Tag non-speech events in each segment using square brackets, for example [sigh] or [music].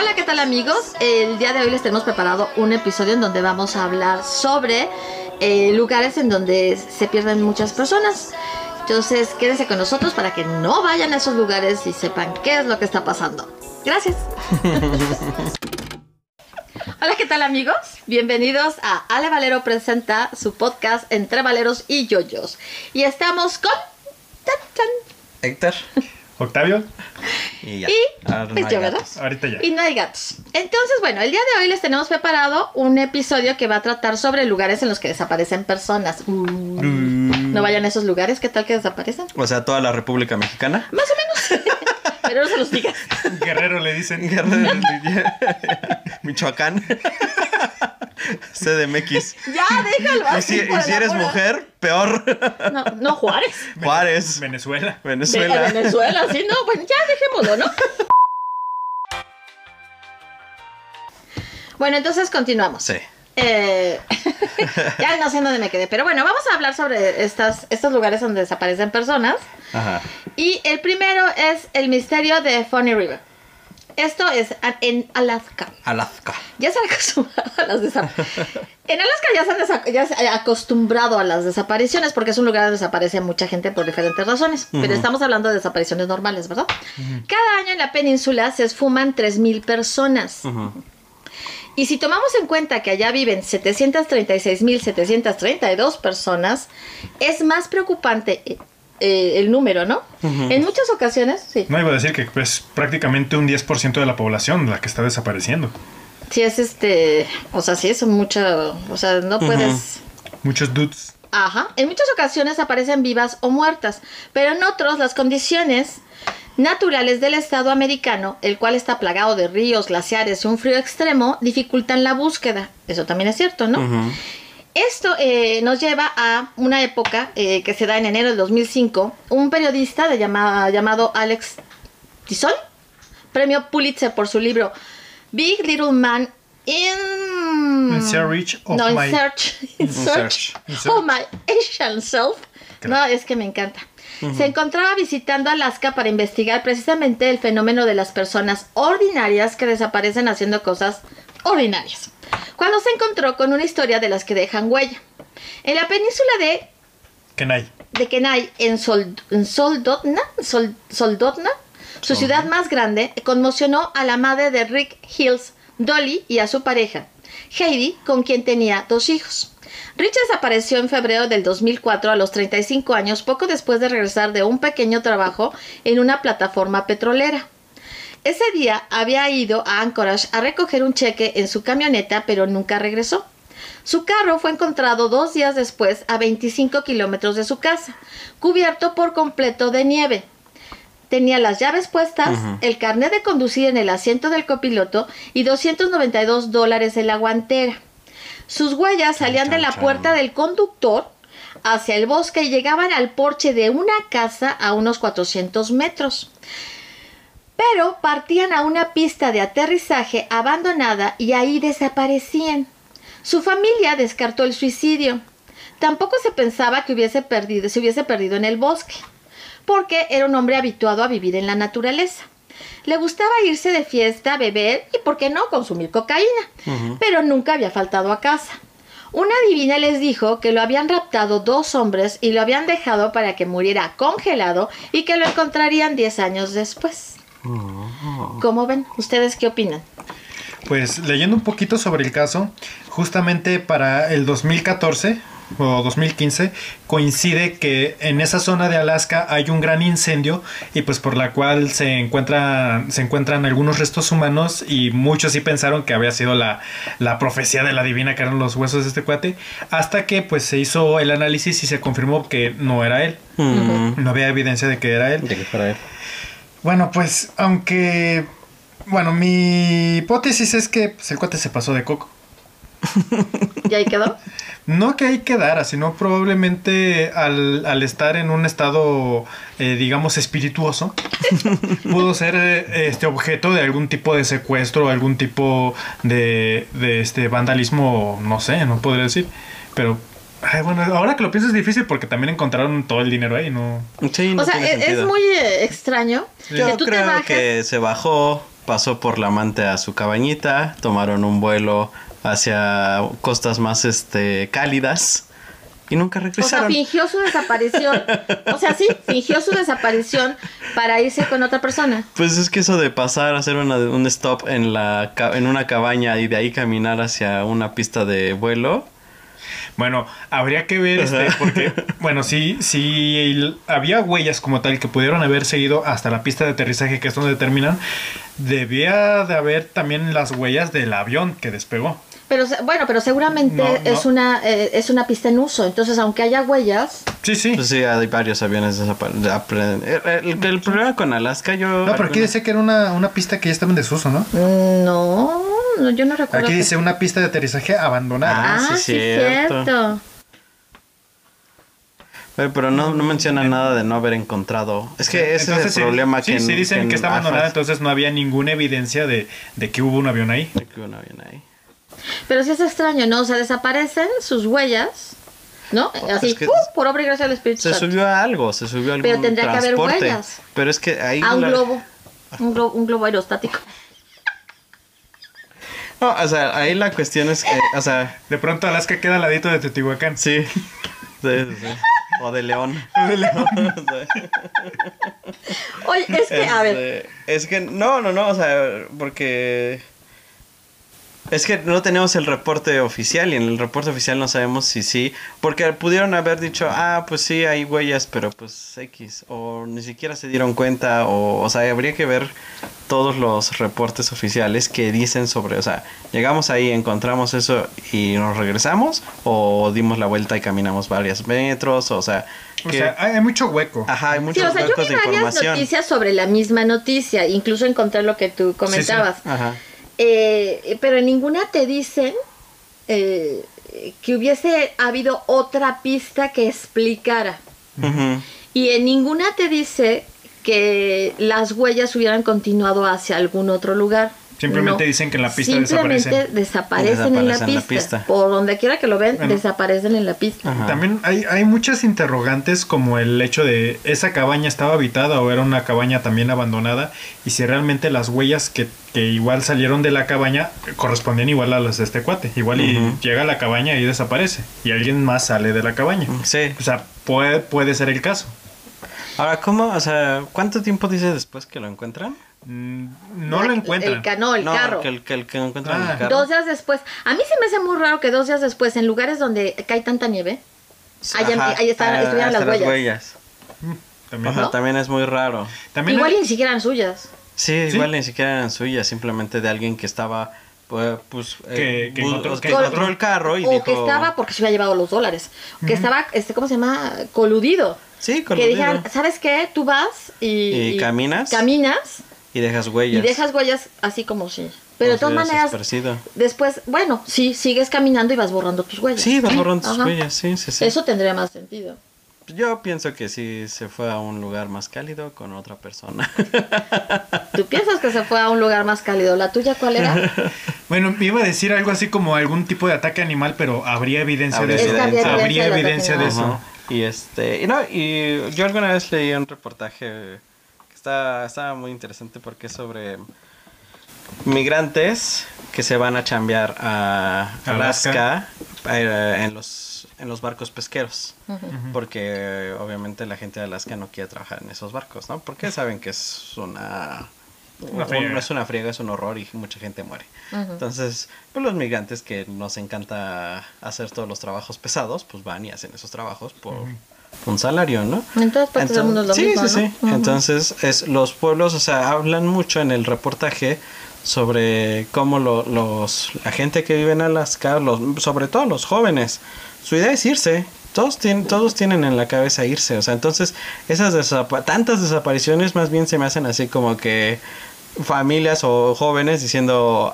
Hola, ¿qué tal amigos? El día de hoy les tenemos preparado un episodio en donde vamos a hablar sobre eh, lugares en donde se pierden muchas personas. Entonces, quédense con nosotros para que no vayan a esos lugares y sepan qué es lo que está pasando. Gracias. [laughs] Hola, ¿qué tal amigos? Bienvenidos a Ale Valero presenta su podcast Entre Valeros y Yoyos. Y estamos con... ¡Tan, tan! Héctor. Octavio. Y ya. Y Ahora no pues hay yo, ¿verdad? gatos. Ahorita ya. Y no hay gatos. Entonces, bueno, el día de hoy les tenemos preparado un episodio que va a tratar sobre lugares en los que desaparecen personas. Uh, Mm. No vayan a esos lugares, ¿qué tal que desaparecen? O sea, toda la República Mexicana. Más o menos. Pero no se los digas. Guerrero le dicen. Michoacán. CDMX. Ya, déjalo. Y si, y si eres a- mujer, peor. No, no Juárez. Juárez. Venezuela. Venezuela. Venezuela, sí, no, bueno, ya dejémoslo, ¿no? [laughs] Bueno, entonces continuamos. Sí. Eh, [laughs] ya no sé en dónde me quedé, pero bueno, vamos a hablar sobre estas, estos lugares donde desaparecen personas. Ajá. Y el primero es el misterio de Funny River. Esto es en Alaska. Alaska. Ya se han acostumbrado a las desapariciones. [laughs] En Alaska ya se, han ya se han acostumbrado a las desapariciones porque es un lugar donde desaparece mucha gente por diferentes razones. Pero estamos hablando de desapariciones normales, ¿verdad? Cada año en la península se esfuman 3.000 personas. Ujú. Y si tomamos en cuenta que allá viven 736.732 personas, es más preocupante eh, eh, el número, ¿no? En muchas ocasiones, sí. No iba a decir que es prácticamente un 10% de la población la que está desapareciendo. Sí es este, o sea, sí es mucho, o sea, no puedes... Muchos dudes. Ajá. En muchas ocasiones aparecen vivas o muertas, pero en otros las condiciones naturales del estado americano, el cual está plagado de ríos, glaciares y un frío extremo, dificultan la búsqueda. Eso también es cierto, ¿no? Esto eh, nos lleva a una época eh, que se da en enero del 2005. Un periodista de llama- llamado Alex Tison, premio Pulitzer por su libro Big Little Man in... In search of no, in my- search, in In search search. of my Asian self. No, es que me encanta. Se encontraba visitando Alaska para investigar precisamente el fenómeno de las personas ordinarias que desaparecen haciendo cosas ordinarias. Cuando se encontró con una historia de las que dejan huella. En la península de, Kenai. de Kenai, en, Sol, en Soldotna, Sol- Soldotna, su ciudad más grande, conmocionó a la madre de Rick Hills, Dolly, y a su pareja, Heidi, con quien tenía dos hijos. Rich desapareció en febrero del 2004 a los 35 años, poco después de regresar de un pequeño trabajo en una plataforma petrolera. Ese día había ido a Anchorage a recoger un cheque en su camioneta, pero nunca regresó. Su carro fue encontrado dos días después a 25 kilómetros de su casa, cubierto por completo de nieve. Tenía las llaves puestas, el carnet de conducir en el asiento del copiloto y 292 dólares en la guantera. Sus huellas salían de la puerta del conductor hacia el bosque y llegaban al porche de una casa a unos 400 metros. Pero partían a una pista de aterrizaje abandonada y ahí desaparecían. Su familia descartó el suicidio. Tampoco se pensaba que hubiese perdido, se hubiese perdido en el bosque, porque era un hombre habituado a vivir en la naturaleza. Le gustaba irse de fiesta, beber y, por qué no, consumir cocaína, pero nunca había faltado a casa. Una divina les dijo que lo habían raptado dos hombres y lo habían dejado para que muriera congelado y que lo encontrarían 10 años después. ¿Cómo ven? ¿Ustedes qué opinan? Pues leyendo un poquito sobre el caso, justamente para el 2014 o 2015 coincide que en esa zona de Alaska hay un gran incendio y pues por la cual se encuentra, se encuentran algunos restos humanos y muchos sí pensaron que había sido la, la profecía de la divina que eran los huesos de este cuate hasta que pues se hizo el análisis y se confirmó que no era él no había evidencia de que era él De que fuera él. bueno, pues, aunque. Bueno, mi hipótesis es que pues, el cuate se pasó de coco. [laughs] ¿Y ahí quedó? No que ahí quedara, sino probablemente al, al estar en un estado, eh, digamos, espirituoso, [laughs] pudo ser eh, este objeto de algún tipo de secuestro, algún tipo de, de este vandalismo, no sé, no podría decir. Pero, ay, bueno, ahora que lo pienso es difícil porque también encontraron todo el dinero ahí, ¿no? Sí, no o sea, tiene es, es muy eh, extraño Yo que tú te creo bajes. que se bajó pasó por la amante a su cabañita, tomaron un vuelo hacia costas más este cálidas y nunca O sea, regresaron. fingió su desaparición. O sea, sí, fingió su desaparición para irse con otra persona. Pues es que eso de pasar a hacer una- un stop en la en una cabaña y de ahí caminar hacia una pista de vuelo. Bueno, habría que ver, este, porque, bueno, sí, sí, el- había huellas como tal que pudieron haber seguido hasta la pista de aterrizaje, que es donde terminan. Debía de haber también las huellas del avión que despegó. Pero se- bueno, pero seguramente No, no. es una eh, es una pista en uso. Entonces, aunque haya huellas, Sí, sí. Pues sí, hay varios aviones desaparecidos. El, el problema con Alaska, yo. no, pero aquí decía que era una, una pista que ya estaba en desuso, ¿no? mm, no, no, yo no recuerdo. Aquí que- dice una pista de aterrizaje abandonada. Ah, Ah, sí, sí, cierto. cierto. Pero, pero no, no menciona nada de no haber encontrado. Es que ese Entonces, es sí, el problema sí, que. sí dicen que, está abandonada, entonces no había ninguna evidencia de, de que hubo un avión ahí. de que hubo un avión ahí. Pero sí es extraño, ¿no? O sea, desaparecen sus huellas, ¿no? Así, es que- ¡pum! por obra y gracia del Espíritu Se Santo. subió a algo, se subió a algún Pero tendría que haber transporte. huellas. Pero es que ahí. A un la- globo. [laughs] Un globo, un globo aerostático. No, o sea, ahí la cuestión es que. O sea, De pronto Alaska queda al ladito de Teotihuacán. sí. Sí, sí, sí. O de León. [laughs] [laughs] Oye, es que, a ver, Este, Es que, no, no, no, o sea, porque... Es que no tenemos el reporte oficial y en el reporte oficial no sabemos si sí, porque pudieron haber dicho, ah, pues sí, hay huellas, pero pues X, o ni siquiera se dieron cuenta, o, o sea, habría que ver todos los reportes oficiales que dicen sobre, o sea, llegamos ahí, encontramos eso y nos regresamos, o dimos la vuelta y caminamos varios metros, o sea, O que- sea, hay, mucho hueco. ajá, hay sí, muchos o sea, yo huecos vi de varias información. noticias sobre la misma noticia, incluso encontré lo que tú comentabas. Ajá. Eh, pero en ninguna te dicen eh, que hubiese habido otra pista que explicara. Y en ninguna te dice que las huellas hubieran continuado hacia algún otro lugar. Simplemente No. dicen que en la pista Simplemente desaparecen. desaparecen, en, la Desaparecen en la pista. pista. Por donde quiera que lo ven, Bueno. desaparecen en la pista. Ajá. También hay, hay muchas interrogantes como el hecho de esa cabaña estaba habitada o era una cabaña también abandonada y si realmente las huellas que, que igual salieron de la cabaña correspondían igual a las de este cuate. Igual y llega a la cabaña y desaparece y alguien más sale de la cabaña. Sí. O sea, puede, puede ser el caso. Ahora, ¿cómo? O sea, ¿cuánto tiempo dice después que lo encuentran? Mm, No La- lo encuentran. El cano, el no, carro. Que el que, el que encuentran Ah. el carro. Dos días después. A mí se me hace muy raro que dos días después, en lugares donde cae tanta nieve, Ahí- ah, estuvieran las huellas. También, Ajá, ¿No? también es muy raro. también igual hay- ni siquiera eran suyas. Sí, ¿Sí? igual ni siquiera eran suyas, simplemente de alguien que estaba, pues, pues, eh, Que- que encontró- que que encontró el carro y o dijo... que estaba, porque se había llevado los dólares, que estaba, este, ¿cómo se llama? Coludido. Sí, Que coludido. dijeran, ¿sabes qué? Tú vas y... Y caminas. Caminas Y dejas huellas. y dejas huellas así como si... Pero de todas maneras, después, bueno, sí, sigues caminando y vas borrando tus huellas. Sí, vas borrando tus Ajá. huellas, sí, sí, sí. Eso tendría más sentido. Yo pienso que sí se fue a un lugar más cálido con otra persona. [laughs] ¿Tú piensas que se fue a un lugar más cálido? ¿La tuya cuál era? [laughs] Bueno, iba a decir algo así como algún tipo de ataque animal, pero habría evidencia Habría de eso. evidencia. Habría evidencia de ataque eso. Y este, y no, y yo alguna vez leí un reportaje está, estaba muy interesante porque es sobre migrantes que se van a chambear a Alaska, eh, en los en los barcos pesqueros. Porque obviamente la gente de Alaska no quiere trabajar en esos barcos, ¿no? Porque saben que es una un- es una friega, es un horror y mucha gente muere. Entonces, pues los migrantes que nos encanta hacer todos los trabajos pesados, pues van y hacen esos trabajos por un salario, ¿no? En todas partes del mundo es lo sí, mismo, sí, ¿no? sí. Ujú. Entonces, es, los pueblos, o sea, hablan mucho en el reportaje sobre cómo lo- los, la gente que vive en Alaska, los, sobre todo los jóvenes, su idea es irse. Todos tienen, todos tienen en la cabeza irse, o sea, entonces esas desapa- tantas desapariciones más bien se me hacen así como que familias o jóvenes diciendo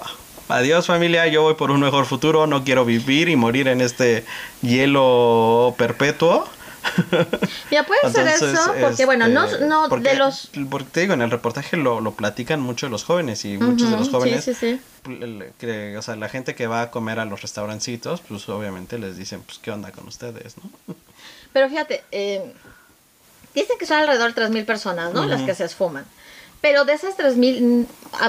adiós familia, yo voy por un mejor futuro, no quiero vivir y morir en este hielo perpetuo. [laughs] Ya puede ser eso, porque bueno, no, este, no porque- de los... Porque te digo, en el reportaje lo, lo platican mucho los jóvenes y muchos de los jóvenes, Sí, sí, sí. el- que, o sea, la gente que va a comer a los restaurancitos, pues obviamente les dicen, pues, ¿qué onda con ustedes, no? [laughs] Pero fíjate, eh, dicen que son alrededor de 3.000 personas, ¿no? Las que se esfuman. Pero de esas 3.000, mm,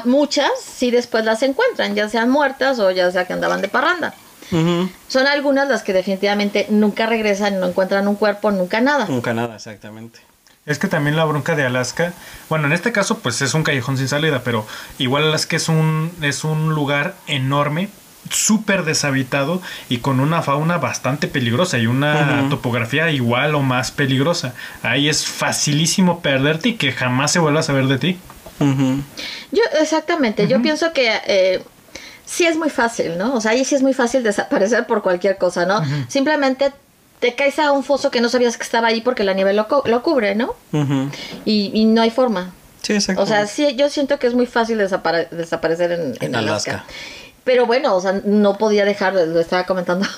muchas sí después las encuentran, ya sean muertas o ya sea que andaban de parranda. Son algunas las que definitivamente nunca regresan, no encuentran un cuerpo, nunca nada. Nunca nada, exactamente. Es que también la bronca de Alaska, bueno, en este caso pues es un callejón sin salida, pero igual Alaska es un, es un lugar enorme, súper deshabitado y con una fauna bastante peligrosa y una topografía igual o más peligrosa. Ahí es facilísimo perderte y que jamás se vuelva a saber de ti. Yo, exactamente, yo pienso que eh, sí es muy fácil, ¿no? O sea, ahí sí es muy fácil desaparecer por cualquier cosa, ¿no? Simplemente te caes a un foso que no sabías que estaba ahí porque la nieve lo, lo cubre, ¿no? Y, y no hay forma. Sí, exacto. O sea, sí, yo siento que es muy fácil desapare- desaparecer en, en En Alaska. Alaska. Pero bueno, o sea, no podía dejar, lo estaba comentando [laughs]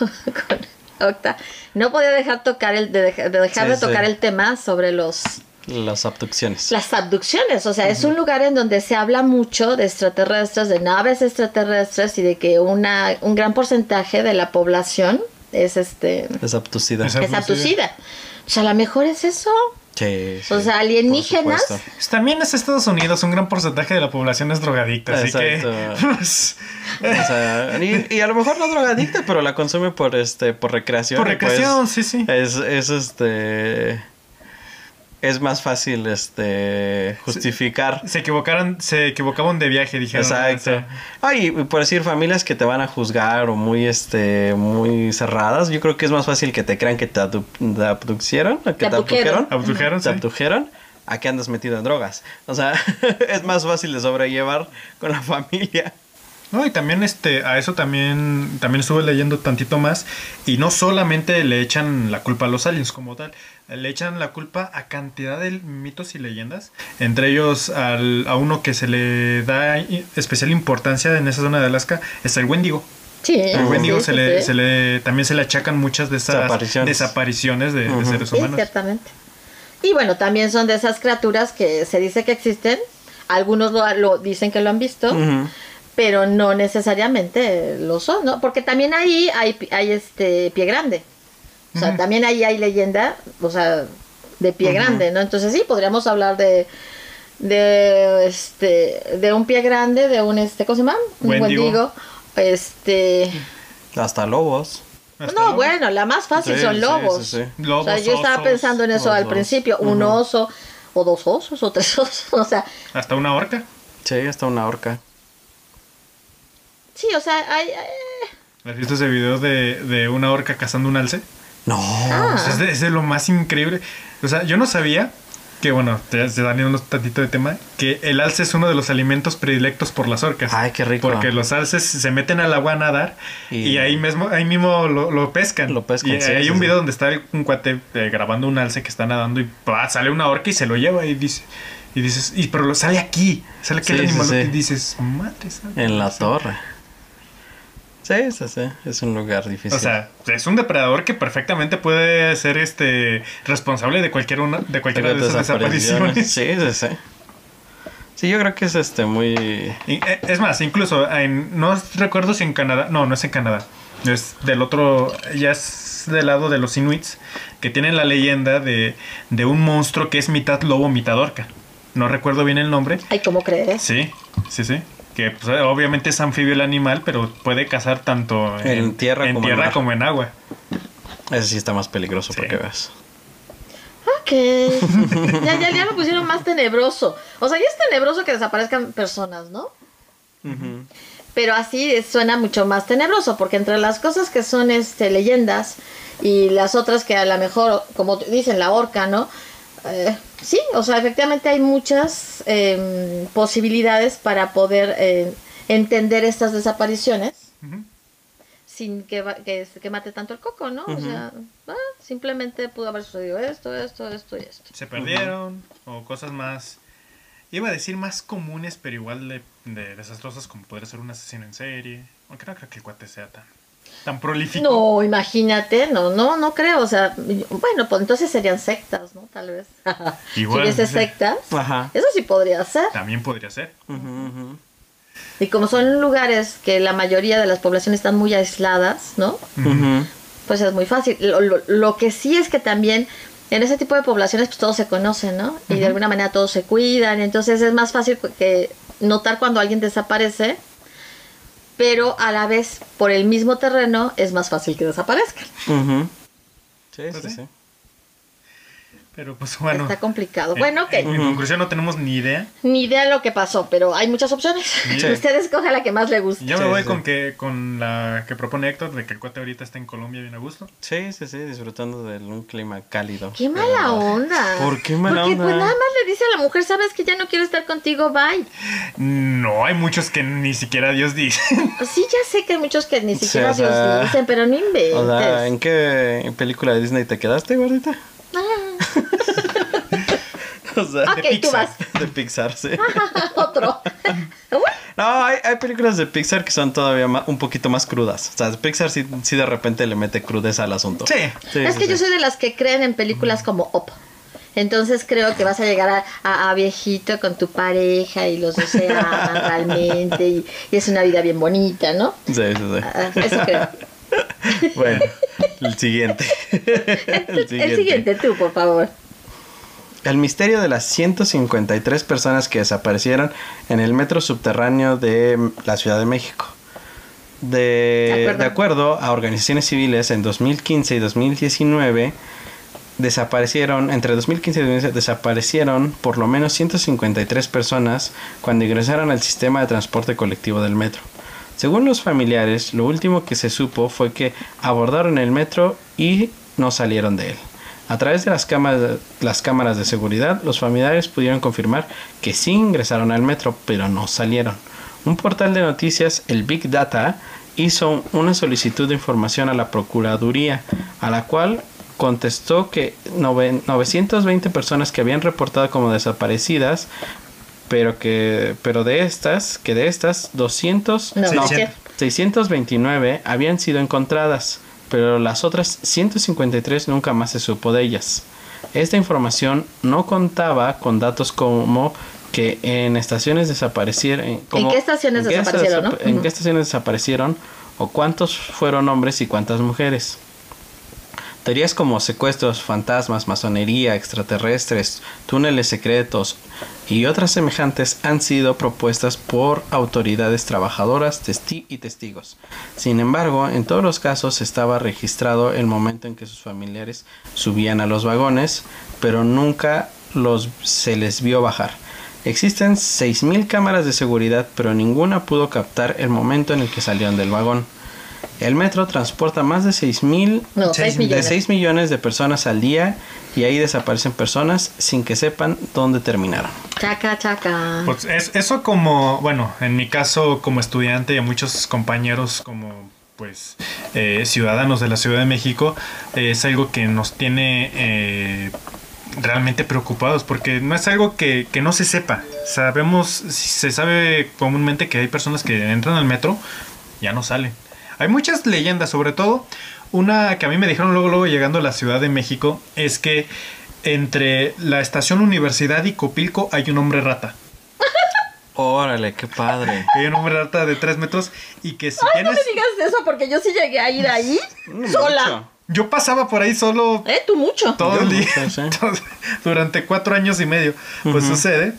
con Octa, no podía dejar tocar el, de, dejar- de dejar Sí, de tocar sí. el tema sobre los Las abducciones. las abducciones, o sea, es un lugar en donde se habla mucho de extraterrestres, de naves extraterrestres y de que una, un gran porcentaje de la población es este Es abducida. Es es abducida. O sea, a lo mejor es eso. Sí, sí, O sea, alienígenas. Pues También es Estados Unidos, un gran porcentaje de la población es drogadicta, así Exacto. que... [laughs] pues, O sea, y, y a lo mejor no drogadicta, pero la consume por este, por recreación. por pues recreación, sí, sí. Es, es este. Es más fácil este justificar. Se equivocaron, se equivocaban de viaje, dijeron. Exacto. Ay, por decir familias que te van a juzgar o muy este muy cerradas, yo creo que es más fácil que te crean que te, abdu- te abducieron, que te, abdujeron. abdujeron, Abdujeron, te sí. a que andas metido en drogas. O sea, [laughs] es más fácil de sobrellevar con la familia. No, y también este, a eso también, también estuve leyendo tantito más. Y no solamente le echan la culpa a los aliens como tal, le echan la culpa a cantidad de mitos y leyendas. Entre ellos al- a uno que se le da especial importancia en esa zona de Alaska, es el Wendigo. Sí. El Wendigo sí, se, le, sí. se le, también se le achacan muchas de esas Desapariciones. desapariciones, de, seres Sí, humanos. ciertamente. Y bueno, también son de esas criaturas que se dice que existen. Algunos lo, lo dicen que lo han visto, pero no necesariamente lo son, ¿no? Porque también ahí hay, hay este pie grande. O sea, también ahí hay leyenda, o sea, de pie grande, ¿no? Entonces sí, podríamos hablar de de este de un pie grande, de un este, ¿cómo se llama? Un Wendigo. Este, Hasta lobos. Hasta no, bueno, la más fácil Sí, son lobos. sí, sí. Lobos, o sea, yo estaba osos, pensando en eso al principio, un oso o dos osos o tres [laughs] osos, o sea, Hasta una horca. Sí, hasta una horca. sí, o sea, hay, hay- ¿Has visto ese video de, de una horca cazando un alce? No. Ah. Es, de, es de lo más increíble. O sea, yo no sabía que, bueno, te, te dan un tantito de tema, que el alce es uno de los alimentos predilectos por las orcas. Ay, qué rico. Porque los alces se meten al agua a nadar y, Y- ahí mismo ahí mismo lo, lo pescan. Lo pescan, Y sí, hay sí, un sí. video donde está un cuate eh, grabando un alce que está nadando y ¡pah! sale una orca y se lo lleva y dice... Y dices, y, pero lo sale aquí, sale aquí el Sí, sí, animal y dices, madre santa". En la torre. Sí, sí, sí. Es un lugar difícil. O sea, es un depredador que perfectamente puede ser este responsable de cualquier una, de cualquiera de esas desapariciones. Sí, sí, sí. Sí, yo creo que es este muy. Y, eh, es más, incluso en, no recuerdo si en Canadá, no, no es en Canadá, es del otro, ya es del lado de los inuits, que tienen la leyenda de, de un monstruo que es mitad lobo, mitad orca. No recuerdo bien el nombre. ay, ¿cómo crees? Sí, sí, sí. Que pues, obviamente es anfibio el animal, pero puede cazar tanto En tierra en como en tierra mar. como en agua. Ese sí está más peligroso Sí. porque veas. Ok. [laughs] ya, ya, ya lo pusieron más tenebroso. O sea, ya es tenebroso que desaparezcan personas, ¿no? Pero así suena mucho más tenebroso, porque entre las cosas que son este, leyendas y las otras que a lo mejor, como dicen, la horca, ¿no? Eh, sí, o sea, efectivamente hay muchas em, posibilidades para poder eh, entender estas desapariciones sin que, que mate tanto el coco, ¿no? O sea, ah, simplemente pudo haber sucedido esto, esto, esto y esto. se perdieron o cosas más iba a decir más comunes pero igual de, de desastrosas como podría ser un asesino en serie aunque no creo que el cuate sea tan tan prolífico No, imagínate, no, no, no creo, o sea, bueno, pues entonces serían sectas, ¿no? Tal vez. [laughs] Igual, si hubiese sectas, Ajá. eso sí podría ser. también podría ser. Y como son lugares que la mayoría de las poblaciones están muy aisladas, ¿no? Pues es muy fácil. Lo, lo- lo que sí es que también en ese tipo de poblaciones pues todos se conocen, ¿no? Y de alguna manera todos se cuidan, entonces es más fácil que notar cuando alguien desaparece, pero a la vez por el mismo terreno es más fácil que desaparezcan. Ujú. Sí, sí, sí. sí. Pero pues bueno. Está complicado. en- Bueno, ok. En, en conclusión no tenemos ni idea. Ni idea de lo que pasó, pero hay muchas opciones. Sí. [laughs] Usted escoge la que más le guste. Yo me Sí, voy sí. con que con la que propone Héctor de que el cuate ahorita está en Colombia bien a gusto. Sí, sí, sí, disfrutando de un clima cálido. Qué mala onda. ¿Por qué mala Porque onda? pues nada más le dice a la mujer, sabes que ya no quiero estar contigo, bye. No, hay muchos que ni siquiera Dios dice. [laughs] Sí, ya sé que hay muchos que ni Sí, siquiera o sea- Dios dicen, pero no inventes. O sea, ¿en qué película de Disney te quedaste, gordita? [laughs] o sea, Ok, de tú Pixar. vas. de Pixar, sí. [laughs] Otro. [laughs] No, hay, hay películas de Pixar que son todavía un poquito más crudas. O sea, Pixar sí, sí de repente le mete crudeza al asunto. Sí. Sí, es sí, que sí. yo soy de las que creen en películas como Op. Entonces creo que vas a llegar a, a- a viejito con tu pareja y los dos se aman realmente y, y es una vida bien bonita, ¿no? Sí, sí, sí. Ah, Eso creo. [laughs] Bueno, el siguiente. El siguiente, tú, por favor. El misterio de las 153 personas que desaparecieron en el metro subterráneo de la Ciudad de México. De, De acuerdo. de acuerdo a organizaciones civiles, en 2015 y 2019 desaparecieron, entre 2015 y 2019 desaparecieron por lo menos 153 personas cuando ingresaron al sistema de transporte colectivo del metro. Según los familiares, lo último que se supo fue que abordaron el metro y no salieron de él. A través de las cámaras, de seguridad, los familiares pudieron confirmar que sí ingresaron al metro, pero no salieron. Un portal de noticias, el Big Data, hizo una solicitud de información a la Procuraduría, a la cual contestó que nove- 920 personas que habían reportado como desaparecidas, pero que pero de estas, que de estas 200 No, sí. 629 habían sido encontradas, pero las otras 153 nunca más se supo de ellas. Esta información no contaba con datos como que en estaciones desaparecieron. como- qué estaciones en qué desaparecieron, desapa- no? ¿En qué estaciones desaparecieron? ¿O cuántos fueron hombres y cuántas mujeres? Teorías como secuestros, fantasmas, masonería, extraterrestres, túneles secretos y otras semejantes han sido propuestas por autoridades trabajadoras y testigos. Sin embargo, en todos los casos estaba registrado el momento en que sus familiares subían a los vagones, pero nunca los se les vio bajar. Existen 6.000 cámaras de seguridad, pero ninguna pudo captar el momento en el que salieron del vagón. El metro transporta más de 6.000 No, Seis 6 mil- de millones. 6 millones de personas al día y ahí desaparecen personas sin que sepan dónde terminaron. Chaca, chaca. Pues es, eso como, bueno, en mi caso como estudiante y a muchos compañeros como pues eh, ciudadanos de la Ciudad de México, eh, es algo que nos tiene eh, realmente preocupados porque no es algo que, que no se sepa. Sabemos, se sabe comúnmente que hay personas que entran al metro, ya no salen. Hay muchas leyendas, sobre todo una que a mí me dijeron luego, luego llegando a la Ciudad de México, es que entre la estación Universidad y Copilco hay un hombre rata. [laughs] Órale, qué padre. Hay un hombre rata de 3 metros y que si Ay, no tienes... me digas eso porque yo sí llegué a ir ahí sola. Yo pasaba por ahí solo ¿Eh? Tú mucho. todo Yo el día. mucho, sí. [laughs] Entonces, durante cuatro años y medio. Pues sucede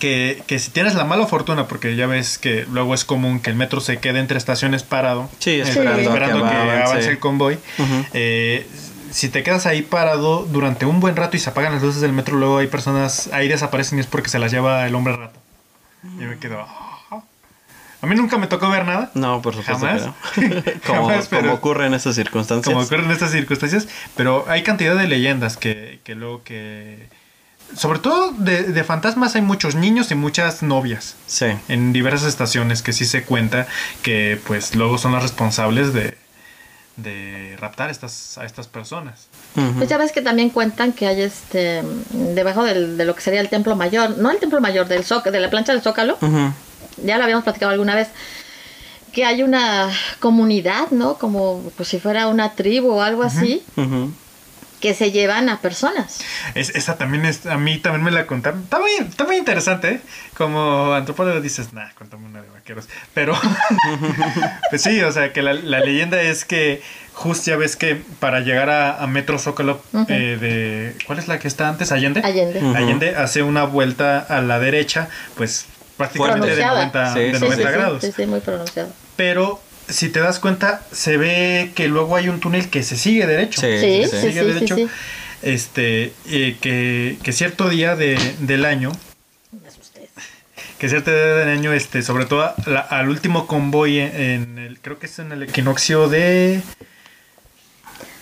que, que si tienes la mala fortuna, porque ya ves que luego es común que el metro se quede entre estaciones parado, Sí, eh, esperando, esperando a que, que avance. avance el convoy, Ujú. eh, si te quedas ahí parado durante un buen rato y se apagan las luces del metro, luego hay personas, ahí desaparecen y es porque se las lleva el hombre rato. Yo me quedo... A mí nunca me tocó ver nada. No, por supuesto [laughs] [laughs] Jamás. como, Jamás, pero- como ocurre en estas circunstancias. como ocurren estas circunstancias, pero hay cantidad de leyendas que, que luego que... Sobre todo de, de fantasmas hay muchos niños y muchas novias Sí. en diversas estaciones que sí se cuenta que pues luego son las responsables de, de raptar estas, a estas personas. Pues ya ves que también cuentan que hay este debajo del- de lo que sería el templo mayor, no el templo mayor del Zócalo, de la plancha del Zócalo, Ujú. ya lo habíamos platicado alguna vez, que hay una comunidad, ¿no? Como pues, si fuera una tribu o algo así, Ujú. Que se llevan a personas. Es, esa también es, a mí también me la contaron. Está muy, está muy interesante, ¿eh? Como antropólogo dices, nah, cuéntame una de vaqueros. Pero, [laughs] pues sí, o sea, que la, la leyenda es que justo ya ves que para llegar a, a Metro Zócalo Ujú. eh, de... ¿Cuál es la que está antes? Allende. Allende. Allende hace una vuelta a la derecha, pues prácticamente de Pronunciada. 90, Sí, de sí, 90 sí, sí, grados. sí, sí, muy pronunciado. Pero si te das cuenta, se ve que luego hay un túnel que se sigue derecho. Sí, Sí, sí, sí, Sigue sí, derecho. sí, sí. Este, eh, que, que cierto día de, del año, Me asusté. que cierto día del año, este, sobre todo la- al último convoy en, en el, creo que es en el equinoccio de,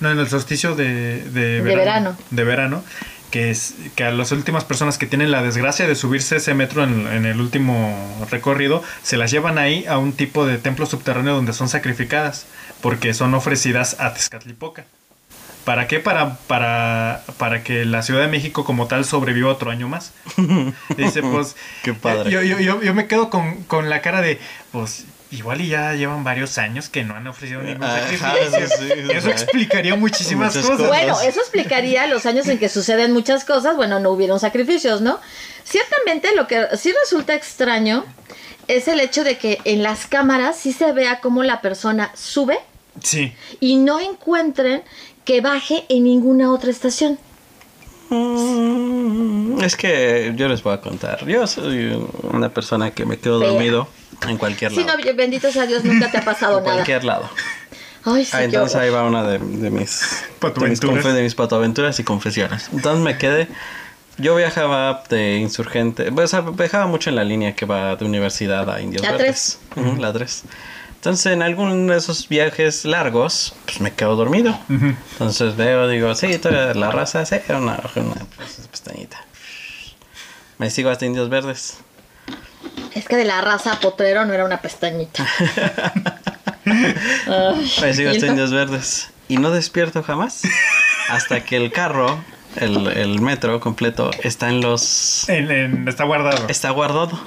no, en el solsticio de, de, verano. de verano, que es que a las últimas personas que tienen la desgracia de subirse ese metro en, en el último recorrido, se las llevan ahí a un tipo de templo subterráneo donde son sacrificadas, porque son ofrecidas a Tezcatlipoca. ¿Para qué? Para, para, para que la Ciudad de México como tal sobreviva otro año más. [laughs] Dice, pues... Qué padre. Yo, yo, yo, yo me quedo con, con la cara de, pues, igual y ya llevan varios años que no han ofrecido ningún Ajá, sacrificio. sí, sí, Eso explicaría muchísimas cosas. Bueno, eso explicaría los años en que suceden muchas cosas. Bueno, no hubieron sacrificios, ¿no? Ciertamente lo que sí resulta extraño es el hecho de que en las cámaras sí se vea cómo la persona sube Sí. y no encuentren que baje en ninguna otra estación. Mm, Es que yo les voy a contar. Yo soy una persona que me quedo Fea. dormido en cualquier Sí, lado. no, bendito sea Dios, nunca te ha pasado en nada. cualquier lado. Ay, sí, Ah, entonces ahí va una de, de mis, de, mis Patoaventuras. confe- de mis patoaventuras y confesiones. Entonces me quedé. Yo viajaba de insurgente. pues, viajaba mucho en la línea que va de universidad a Indios La Verdes. Ujú, la 3. Entonces en alguno de esos viajes largos, pues me quedo dormido. Ujú. Entonces veo, digo, sí, toda la raza, sí, una, una pues, pestañita. Me sigo hasta Indios Verdes. Es que de la raza potrero no era una pestañita. [laughs] Ay, Me sigo ¿y hasta no? Indios Verdes. Y no despierto jamás. Hasta que el carro, el, el metro completo, está en los. En- en- está guardado. Está guardado.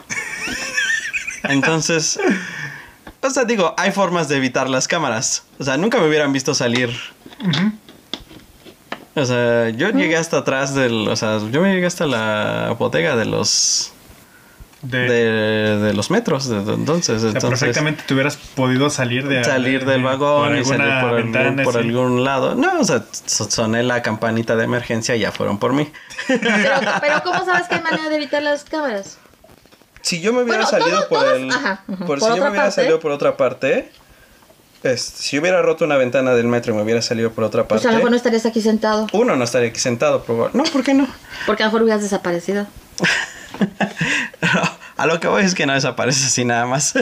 Entonces. O sea, digo, hay formas de evitar las cámaras. O sea, nunca me hubieran visto salir. O sea, yo llegué hasta atrás del. O sea, yo me llegué hasta la bodega de los. De, De, de los metros. de- de- entonces, o sea, entonces perfectamente te hubieras podido salir de salir del de- vagón por y salir alguna por, algún, ventana, por sí. algún lado. No, o sea, so- soné la campanita de emergencia y ya fueron por mí. Pero, [laughs] pero ¿cómo sabes que hay manera de evitar las cámaras? Si yo me hubiera Bueno, salido todo- por todos- el. ajá, por Por si yo otra me hubiera parte. salido por otra parte. si hubiera roto una ventana del metro y me hubiera salido por otra Pues parte. a lo mejor no estarías aquí sentado. Uno no estaría aquí sentado, proba- No, ¿por qué no? Porque a lo mejor hubieras desaparecido. [laughs] [laughs] a lo que voy es que no desaparece así nada más.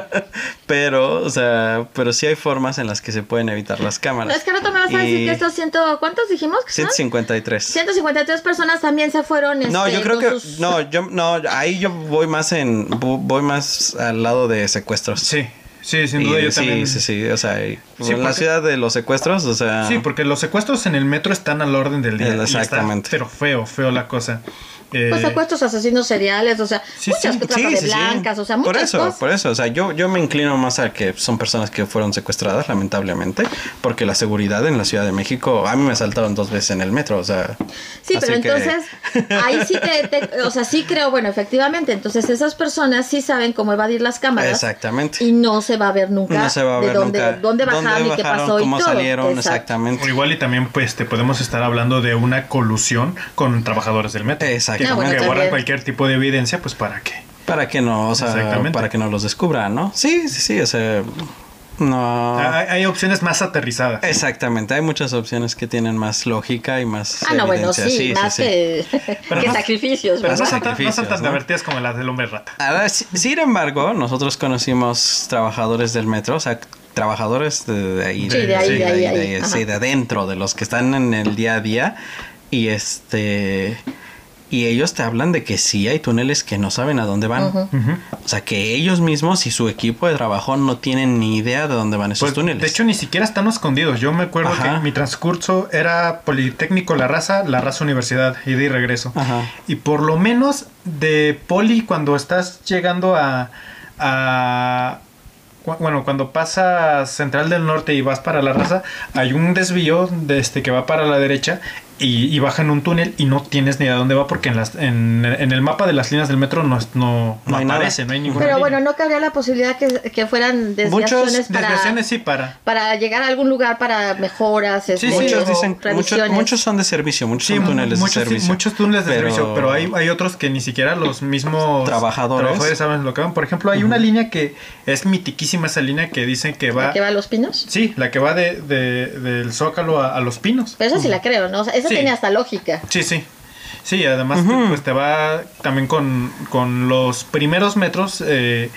[laughs] pero, o sea, pero sí hay formas en las que se pueden evitar las cámaras. No, es que ahora tú me vas a decir Y que estos ciento... ¿Cuántos dijimos que son? 153. 153 personas también se fueron. No, este, yo creo que sus- no, yo no, ahí yo voy más en vo- voy más al lado de secuestros. Sí, sí, sin Y duda yo sí, también. sí, sí, o sea, y- Sí, en la porque- ciudad de los secuestros, o sea, Sí, porque los secuestros en el metro están al orden del día. y está- Exactamente. pero feo, feo la cosa. Eh, Pues secuestros, asesinos seriales, o sea, Sí, muchas sí, que trata de blancas, o sea, muchas por eso, cosas. por eso, o sea, yo, yo me inclino más a que son personas que fueron secuestradas, lamentablemente, porque la seguridad en la Ciudad de México, a mí me asaltaron dos veces en el metro, o sea. Sí, pero así que- entonces, [laughs] ahí sí te, te- o sea, sí creo, bueno, efectivamente, entonces esas personas sí saben cómo evadir las cámaras. Exactamente. Y no se va a ver nunca no se va a de ver dónde, nunca dónde bajaron y qué bajaron, pasó cómo y todo. salieron, Exacto. exactamente. O igual y también pues te podemos estar hablando de una colusión con trabajadores del metro. Ah, bueno, que también. guardan cualquier tipo de evidencia, pues para qué. Para que no, o sea, para que no los descubran, ¿no? Sí, sí, sí, o sea, no. Ah, Hay, hay opciones más aterrizadas. Exactamente, hay muchas opciones que tienen más lógica y más. Ah, no, bueno, evidencia. sí, más [laughs] [laughs] que, Pero que no- sacrificios, Pero ¿verdad? no son, tan, no son sacrificios, tan ¿no? divertidas como las del hombre rata. Ahora, si- sin embargo, nosotros conocimos trabajadores del metro, o sea, trabajadores de, de ahí, Sí, de ahí, de ahí, ahí, de- ajá. sí, de adentro, de los que están en el día a día, y este. Y ellos te hablan de que sí hay túneles que no saben a dónde van. O sea, que ellos mismos y su equipo de trabajo no tienen ni idea de dónde van esos Pues, túneles. de hecho, ni siquiera están escondidos. Yo me acuerdo Ajá. que mi transcurso era Politécnico La Raza, La Raza Universidad, ida y regreso. Ajá. Y por lo menos de Poli, cuando estás llegando a, a bueno, cuando pasas Central del Norte y vas para la raza, hay un desvío de este que va para la derecha y, y baja en un túnel y no tienes ni idea dónde va porque en, las, en, en el mapa de las líneas del metro no, es- no, No hay nada. aparece, no hay ninguna Pero línea. bueno, no cabría la posibilidad que, que fueran desviaciones Muchos para, desviaciones sí para. para llegar a algún lugar para mejoras, este, sí, muchos o dicen, muchos, muchos son de servicio, muchos Sí, son túneles muchos, de sí, servicio. muchos túneles de servicio, pero hay, hay otros que ni siquiera los mismos Trabajadores. saben lo que van. Por ejemplo, hay una línea que es mitiquísima esa línea que dicen que va... ¿La que va a los pinos? Sí, la que va de, de- del Zócalo a, a Los Pinos. Pero esa sí la creo, ¿no? O sea, esa Sí. tiene hasta lógica. Sí, sí. Sí, además pues te va también con, con los primeros metros eh,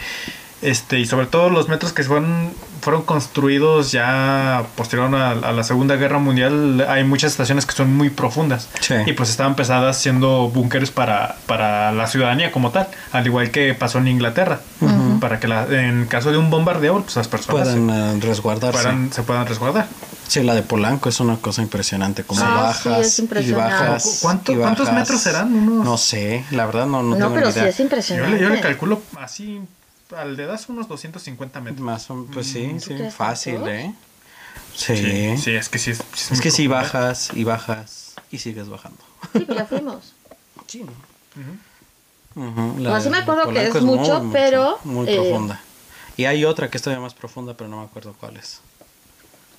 este y sobre todo los metros que fueron, fueron construidos ya posterior a, a la Segunda Guerra Mundial hay muchas estaciones que son muy profundas Sí. y pues estaban pesadas siendo búnkeres para, para la ciudadanía como tal, al igual que pasó en Inglaterra, para que la, en caso de un bombardeo pues las personas puedan se, eh, resguardarse. puedan- se puedan resguardar. Sí, la de Polanco es una cosa impresionante, como Ah, sí, bajas es y bajas. ¿Cuánto- y cuántos bajas. metros serán? Unos- No sé, la verdad no, no, No, tengo pero ni sí idea. es Yo impresionante. le, yo le calculo así al dedazo unos 250 metros. Más o- pues sí, sí, crees fácil? ¿eh? Sí. Sí, sí, es que sí. Es, sí es Es muy que si bajas y bajas y sigues bajando. Sí, ya fuimos. [laughs] Sí. Ujú. Ujú, No, sí de me acuerdo que es mucho, pero, Muy eh, profunda. Y hay otra que es todavía más profunda, pero no me acuerdo cuál es.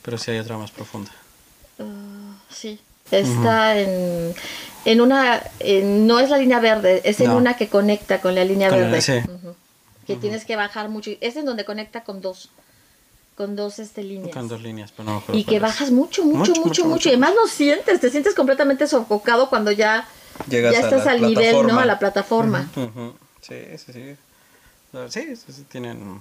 Pero sí hay otra más profunda. Ah, sí. Está en, en una, en- no es la línea verde, es en No. una que conecta con la línea Con la- verde. sí. Que tienes que bajar mucho. Es en donde conecta con dos, con dos este, líneas. Con dos líneas, pero no me acuerdo Y que es. bajas mucho, mucho, Mucho, mucho, mucho, mucho, mucho. Y además lo sientes, te sientes completamente sofocado cuando ya, Llegas ya a estás la al nivel, ¿no? A la plataforma. Sí, sí, sí. Sí, sí, sí, tienen,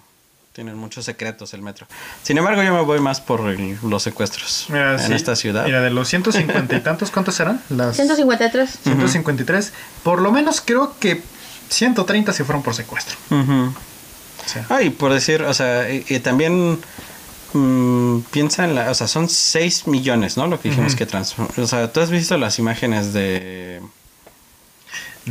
tienen muchos secretos el metro. Sin embargo, yo me voy más por el- los secuestros Mira, en sí. esta ciudad. Mira, de los 150 y [laughs] tantos, ¿cuántos serán? Las 153. 153. Por lo menos creo que 130 se fueron por secuestro. O sea, Ah, y por decir, o sea, y, y también mm, piensa en la, o sea, son 6 millones, ¿no? Lo que dijimos que trans... O sea, tú has visto las imágenes de...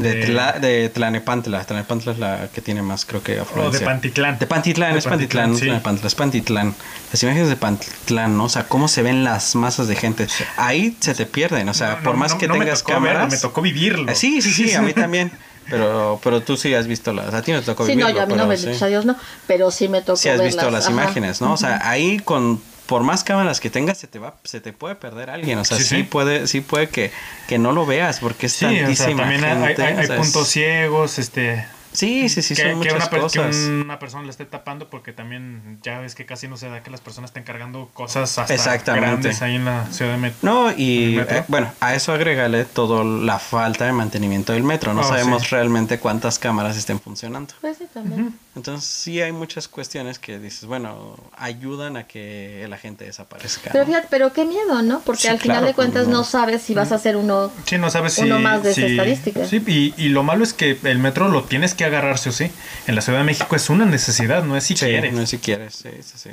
De, De- Tla- de Tlanepantla. Tlanepantla es la que tiene más, creo que, o de afluencia. Pantitlán. De Pantitlán, De es Pantitlán, no es sí. Tlanepantla, es Pantitlán. Las imágenes de Pantitlán, ¿no? O sea, cómo se ven las masas de gente. Ahí se te pierden, o sea, No, por no, más no, que no me tengas verlo, cámaras. me tocó vivirlo. Ah, Sí, sí, sí, a mí [laughs] también. Pero, pero tú sí has visto las. A ti no te tocó Sí, no, vivirlo, yo a mí no pero me sí. a Dios no, pero sí me tocó Sí has visto las ajá. imágenes, ¿no? O sea, ahí con por más cámaras que tengas se te va se te puede perder alguien, o sea, Sí, sí, sí. puede sí puede que, que no lo veas porque es Sí, o sea, tantísima también hay, gente, puntos ciegos, este... Sí, sí, sí, que, son que muchas una, per- que cosas. una persona le esté tapando porque también ya ves que casi no se da que las personas estén cargando cosas hasta Exactamente. grandes ahí en la ciudad de Metro. No, y eh, bueno, a eso agrégale todo la falta de mantenimiento del metro. No Oh, sabemos sí. realmente cuántas cámaras estén funcionando. Pues sí, también. Entonces sí hay muchas cuestiones que dices, bueno, ayudan a que la gente desaparezca. Pero ¿no? fíjate, pero qué miedo, ¿no? Porque Sí, al final claro, de cuentas no. no sabes si vas a hacer uno. Sí, no sabes si... Uno más de esa si- estadística. Sí, y, y lo malo es que el metro lo tienes que agarrar sí o sí. En la Ciudad de México es una necesidad, no es si Sí, quieres. no es si quieres, sí, sí, sí.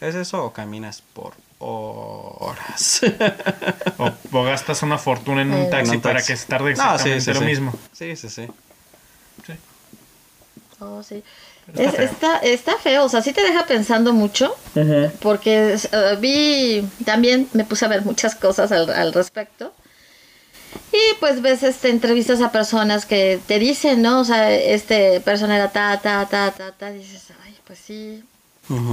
¿Es eso o caminas por horas? O, o gastas una fortuna en un Eh, taxi En un para taxi. que se tarde No, sí, exactamente sí, lo sí. mismo. Sí, sí, sí. Sí. Oh, sí. Está Es- está, está feo, o sea, sí te deja pensando mucho. Porque eh, vi, también me puse a ver muchas cosas al, al respecto. Y pues ves este, entrevistas a personas que te dicen, ¿no? O sea, este persona era ta, ta, ta, ta, ta. Dices, ay, pues sí.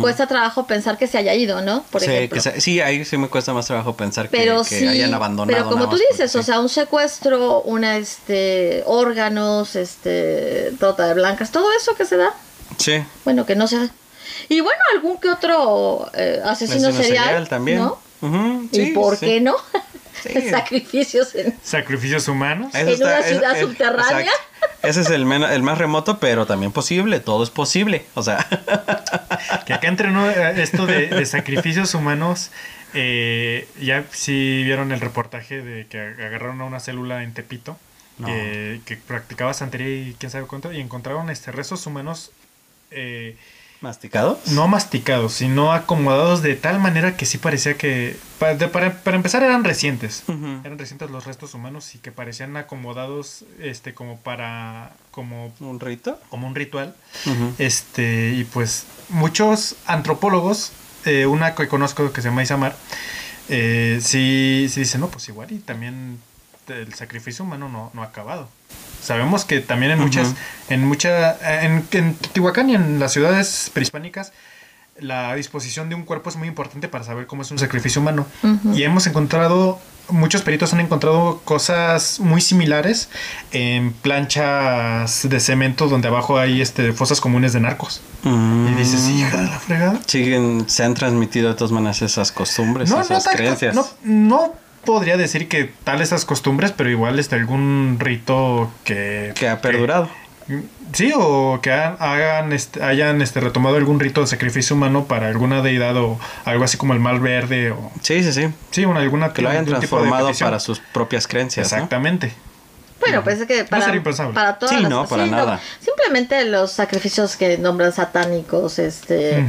Cuesta trabajo pensar que se haya ido, ¿no? Por sí, ejemplo. que se- sí, ahí sí me cuesta más trabajo pensar que, pero que sí, hayan abandonado. pero como tú porque dices, o sea, un secuestro, una, este, órganos, este, trata de blancas, todo eso que se da, Sí, bueno, que no se da. Y bueno, algún que otro eh, asesino, asesino serial, también. ¿no? Ujú, ¿Y sí, por sí. qué no? Sí. [laughs] Sacrificios en... Sacrificios humanos. Eso en una ciudad subterránea. exacto. Ese es el, men- el más remoto, pero también posible. Todo es posible. O sea, [laughs] Que acá entrenó eh, esto de, de sacrificios humanos. eh, ya si vieron el reportaje de que agarraron a una célula en Tepito No. que, que practicaba santería y quién sabe cuánto y encontraron este restos humanos eh, ¿Masticados? no masticados, sino acomodados de tal manera que sí parecía que... Para, de- para- para empezar eran recientes. Eran recientes los restos humanos y que parecían acomodados este como para... como, ¿Un rito? como un ritual. Este, y pues muchos antropólogos, eh, una que conozco que se llama Isamar, eh, sí, sí dice, no, pues igual y también el sacrificio humano no, no ha acabado. Sabemos que también en muchas, en mucha, en, en Teotihuacán y en las ciudades prehispánicas, la disposición de un cuerpo es muy importante para saber cómo es un sacrificio humano. Y hemos encontrado, muchos peritos han encontrado cosas muy similares en planchas de cemento donde abajo hay este, fosas comunes de narcos. Y dices, Mm. hija de la fregada. Siguen, se han transmitido de todas maneras esas costumbres, esas tal- creencias. no, no podría decir que tal esas costumbres, pero igual este algún rito que... que ha perdurado. Sí, o que ha- hagan este, hayan este, retomado algún rito de sacrificio humano para alguna deidad o algo así como el mal verde o... Sí, sí, sí. Sí, una, alguna Que lo hayan transformado para sus propias creencias. ¿no? Exactamente. Bueno, pues es que para, impensable. para todas Sí, las- no, para nada. Simplemente los sacrificios que nombran satánicos, este...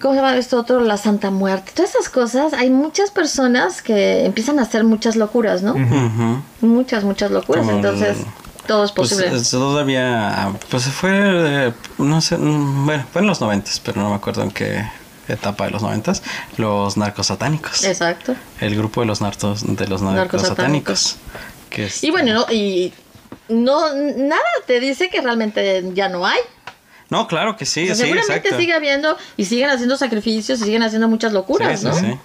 ¿Cómo se llama esto otro? La Santa Muerte. Todas esas cosas. Hay muchas personas que empiezan a hacer muchas locuras, ¿no? Muchas, muchas locuras. Como Entonces, el- todo es Pues posible. es- todavía, pues fue, eh, no sé, mm, bueno, fue en los noventas, pero no me acuerdo en qué etapa de los noventas, los narcos satánicos. Exacto. El grupo de los narcos, de los narcos satánicos. Que es, Y bueno, no, y no, nada te dice que realmente ya no hay. No, claro que sí, O sea, sí, seguramente exacto. sigue habiendo y siguen haciendo sacrificios y siguen haciendo muchas locuras, Sí, ¿no? sí, sí.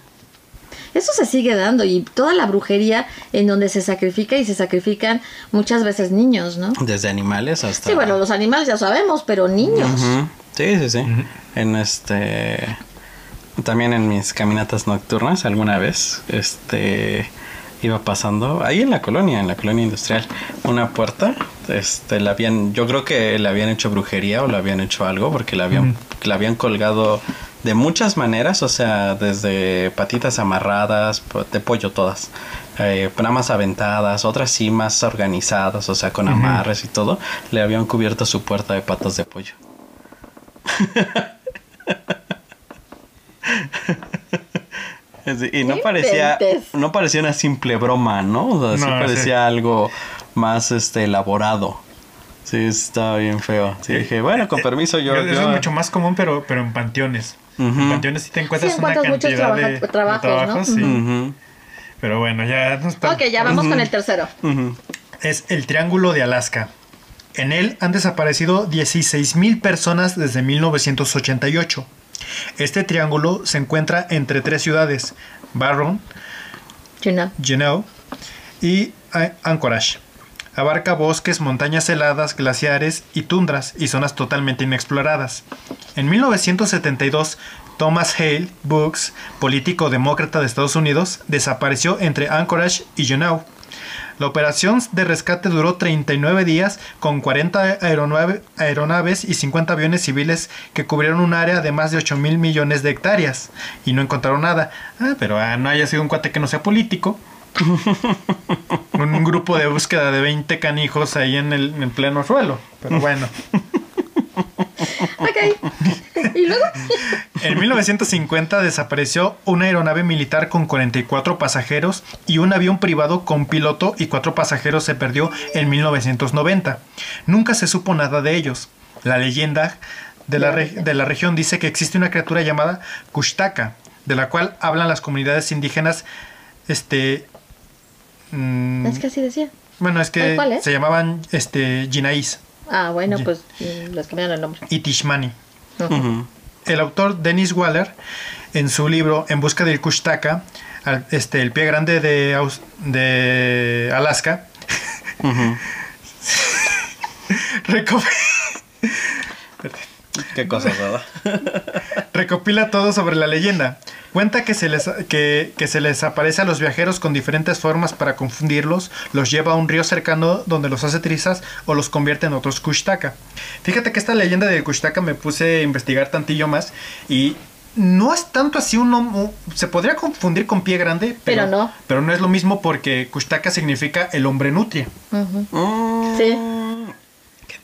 Eso se sigue dando y toda la brujería en donde se sacrifica y se sacrifican muchas veces niños, ¿no? Desde animales hasta... Sí, bueno, los animales ya sabemos, pero niños. Sí, sí, sí. En este. También en mis caminatas nocturnas, alguna vez, este. Iba pasando ahí en la colonia, en la colonia industrial, una puerta. Este, la habían, yo creo que le habían hecho brujería o le habían hecho algo porque la habían, la habían colgado de muchas maneras, o sea, desde patitas amarradas, de pollo todas, eh, ramas aventadas, otras sí más organizadas, o sea, con amarres y todo, le habían cubierto su puerta de patas de pollo. [laughs] [laughs] Sí, y no parecía inventes. no parecía una simple broma, ¿no? O sea, sí No, parecía algo más este elaborado. Sí, estaba bien feo. Sí, dije, bueno, con permiso yo, Eso yo- es mucho más común, pero, pero en panteones. Ujú. En panteones sí te encuentras Sí, una encuentras muchos cantidad de, trabaja- trabajos, de trabajos, ¿no? sí. Ujú, Pero bueno, ya no está. Ok, ya vamos con el tercero. Es el Triángulo de Alaska. En él han desaparecido 16.000 personas desde 1988. Este triángulo se encuentra entre tres ciudades, Barron. Juneau y Anchorage. Abarca bosques, montañas heladas, glaciares y tundras y zonas totalmente inexploradas. En 1972, Thomas Hale Brooks, político demócrata de Estados Unidos, desapareció entre Anchorage y Juneau. La operación de rescate duró 39 días con 40 aeronave- aeronaves y 50 aviones civiles que cubrieron un área de más de 8 mil millones de hectáreas y no encontraron nada. Ah, pero ah, no haya sido un cuate que no sea político. un grupo de búsqueda de 20 canijos ahí en el, en el pleno suelo. Pero bueno. Ok. y luego. [laughs] En 1950 desapareció una aeronave militar con 44 pasajeros y un avión privado con piloto y cuatro pasajeros se perdió en 1990. Nunca se supo nada de ellos. La leyenda de la, re- de la región dice que existe una criatura llamada Kushtaka, de la cual hablan las comunidades indígenas. Este. mm, Es que así decía. bueno, es que ¿Cuál es? se llamaban este, Jinaís Ah, bueno, pues mm, les cambiaron el nombre. y Tishmani. Ujú. El autor Dennis Waller, en su libro En busca del Kushtaka, al- este, el pie grande de, Aus- de Alaska, Ujú. [laughs] reco- Qué cosas, ¿verdad? [laughs] recopila todo sobre la leyenda. Cuenta que se, les, que, que se les aparece a los viajeros con diferentes formas para confundirlos, los lleva a un río cercano donde los hace trizas o los convierte en otros Kushtaka. Fíjate que esta leyenda del Kushtaka me puse a investigar tantillo más y no es tanto así un se podría confundir con pie grande, pero, Pero no. Pero no es lo mismo porque Kushtaka significa el hombre nutria. Mm, Sí.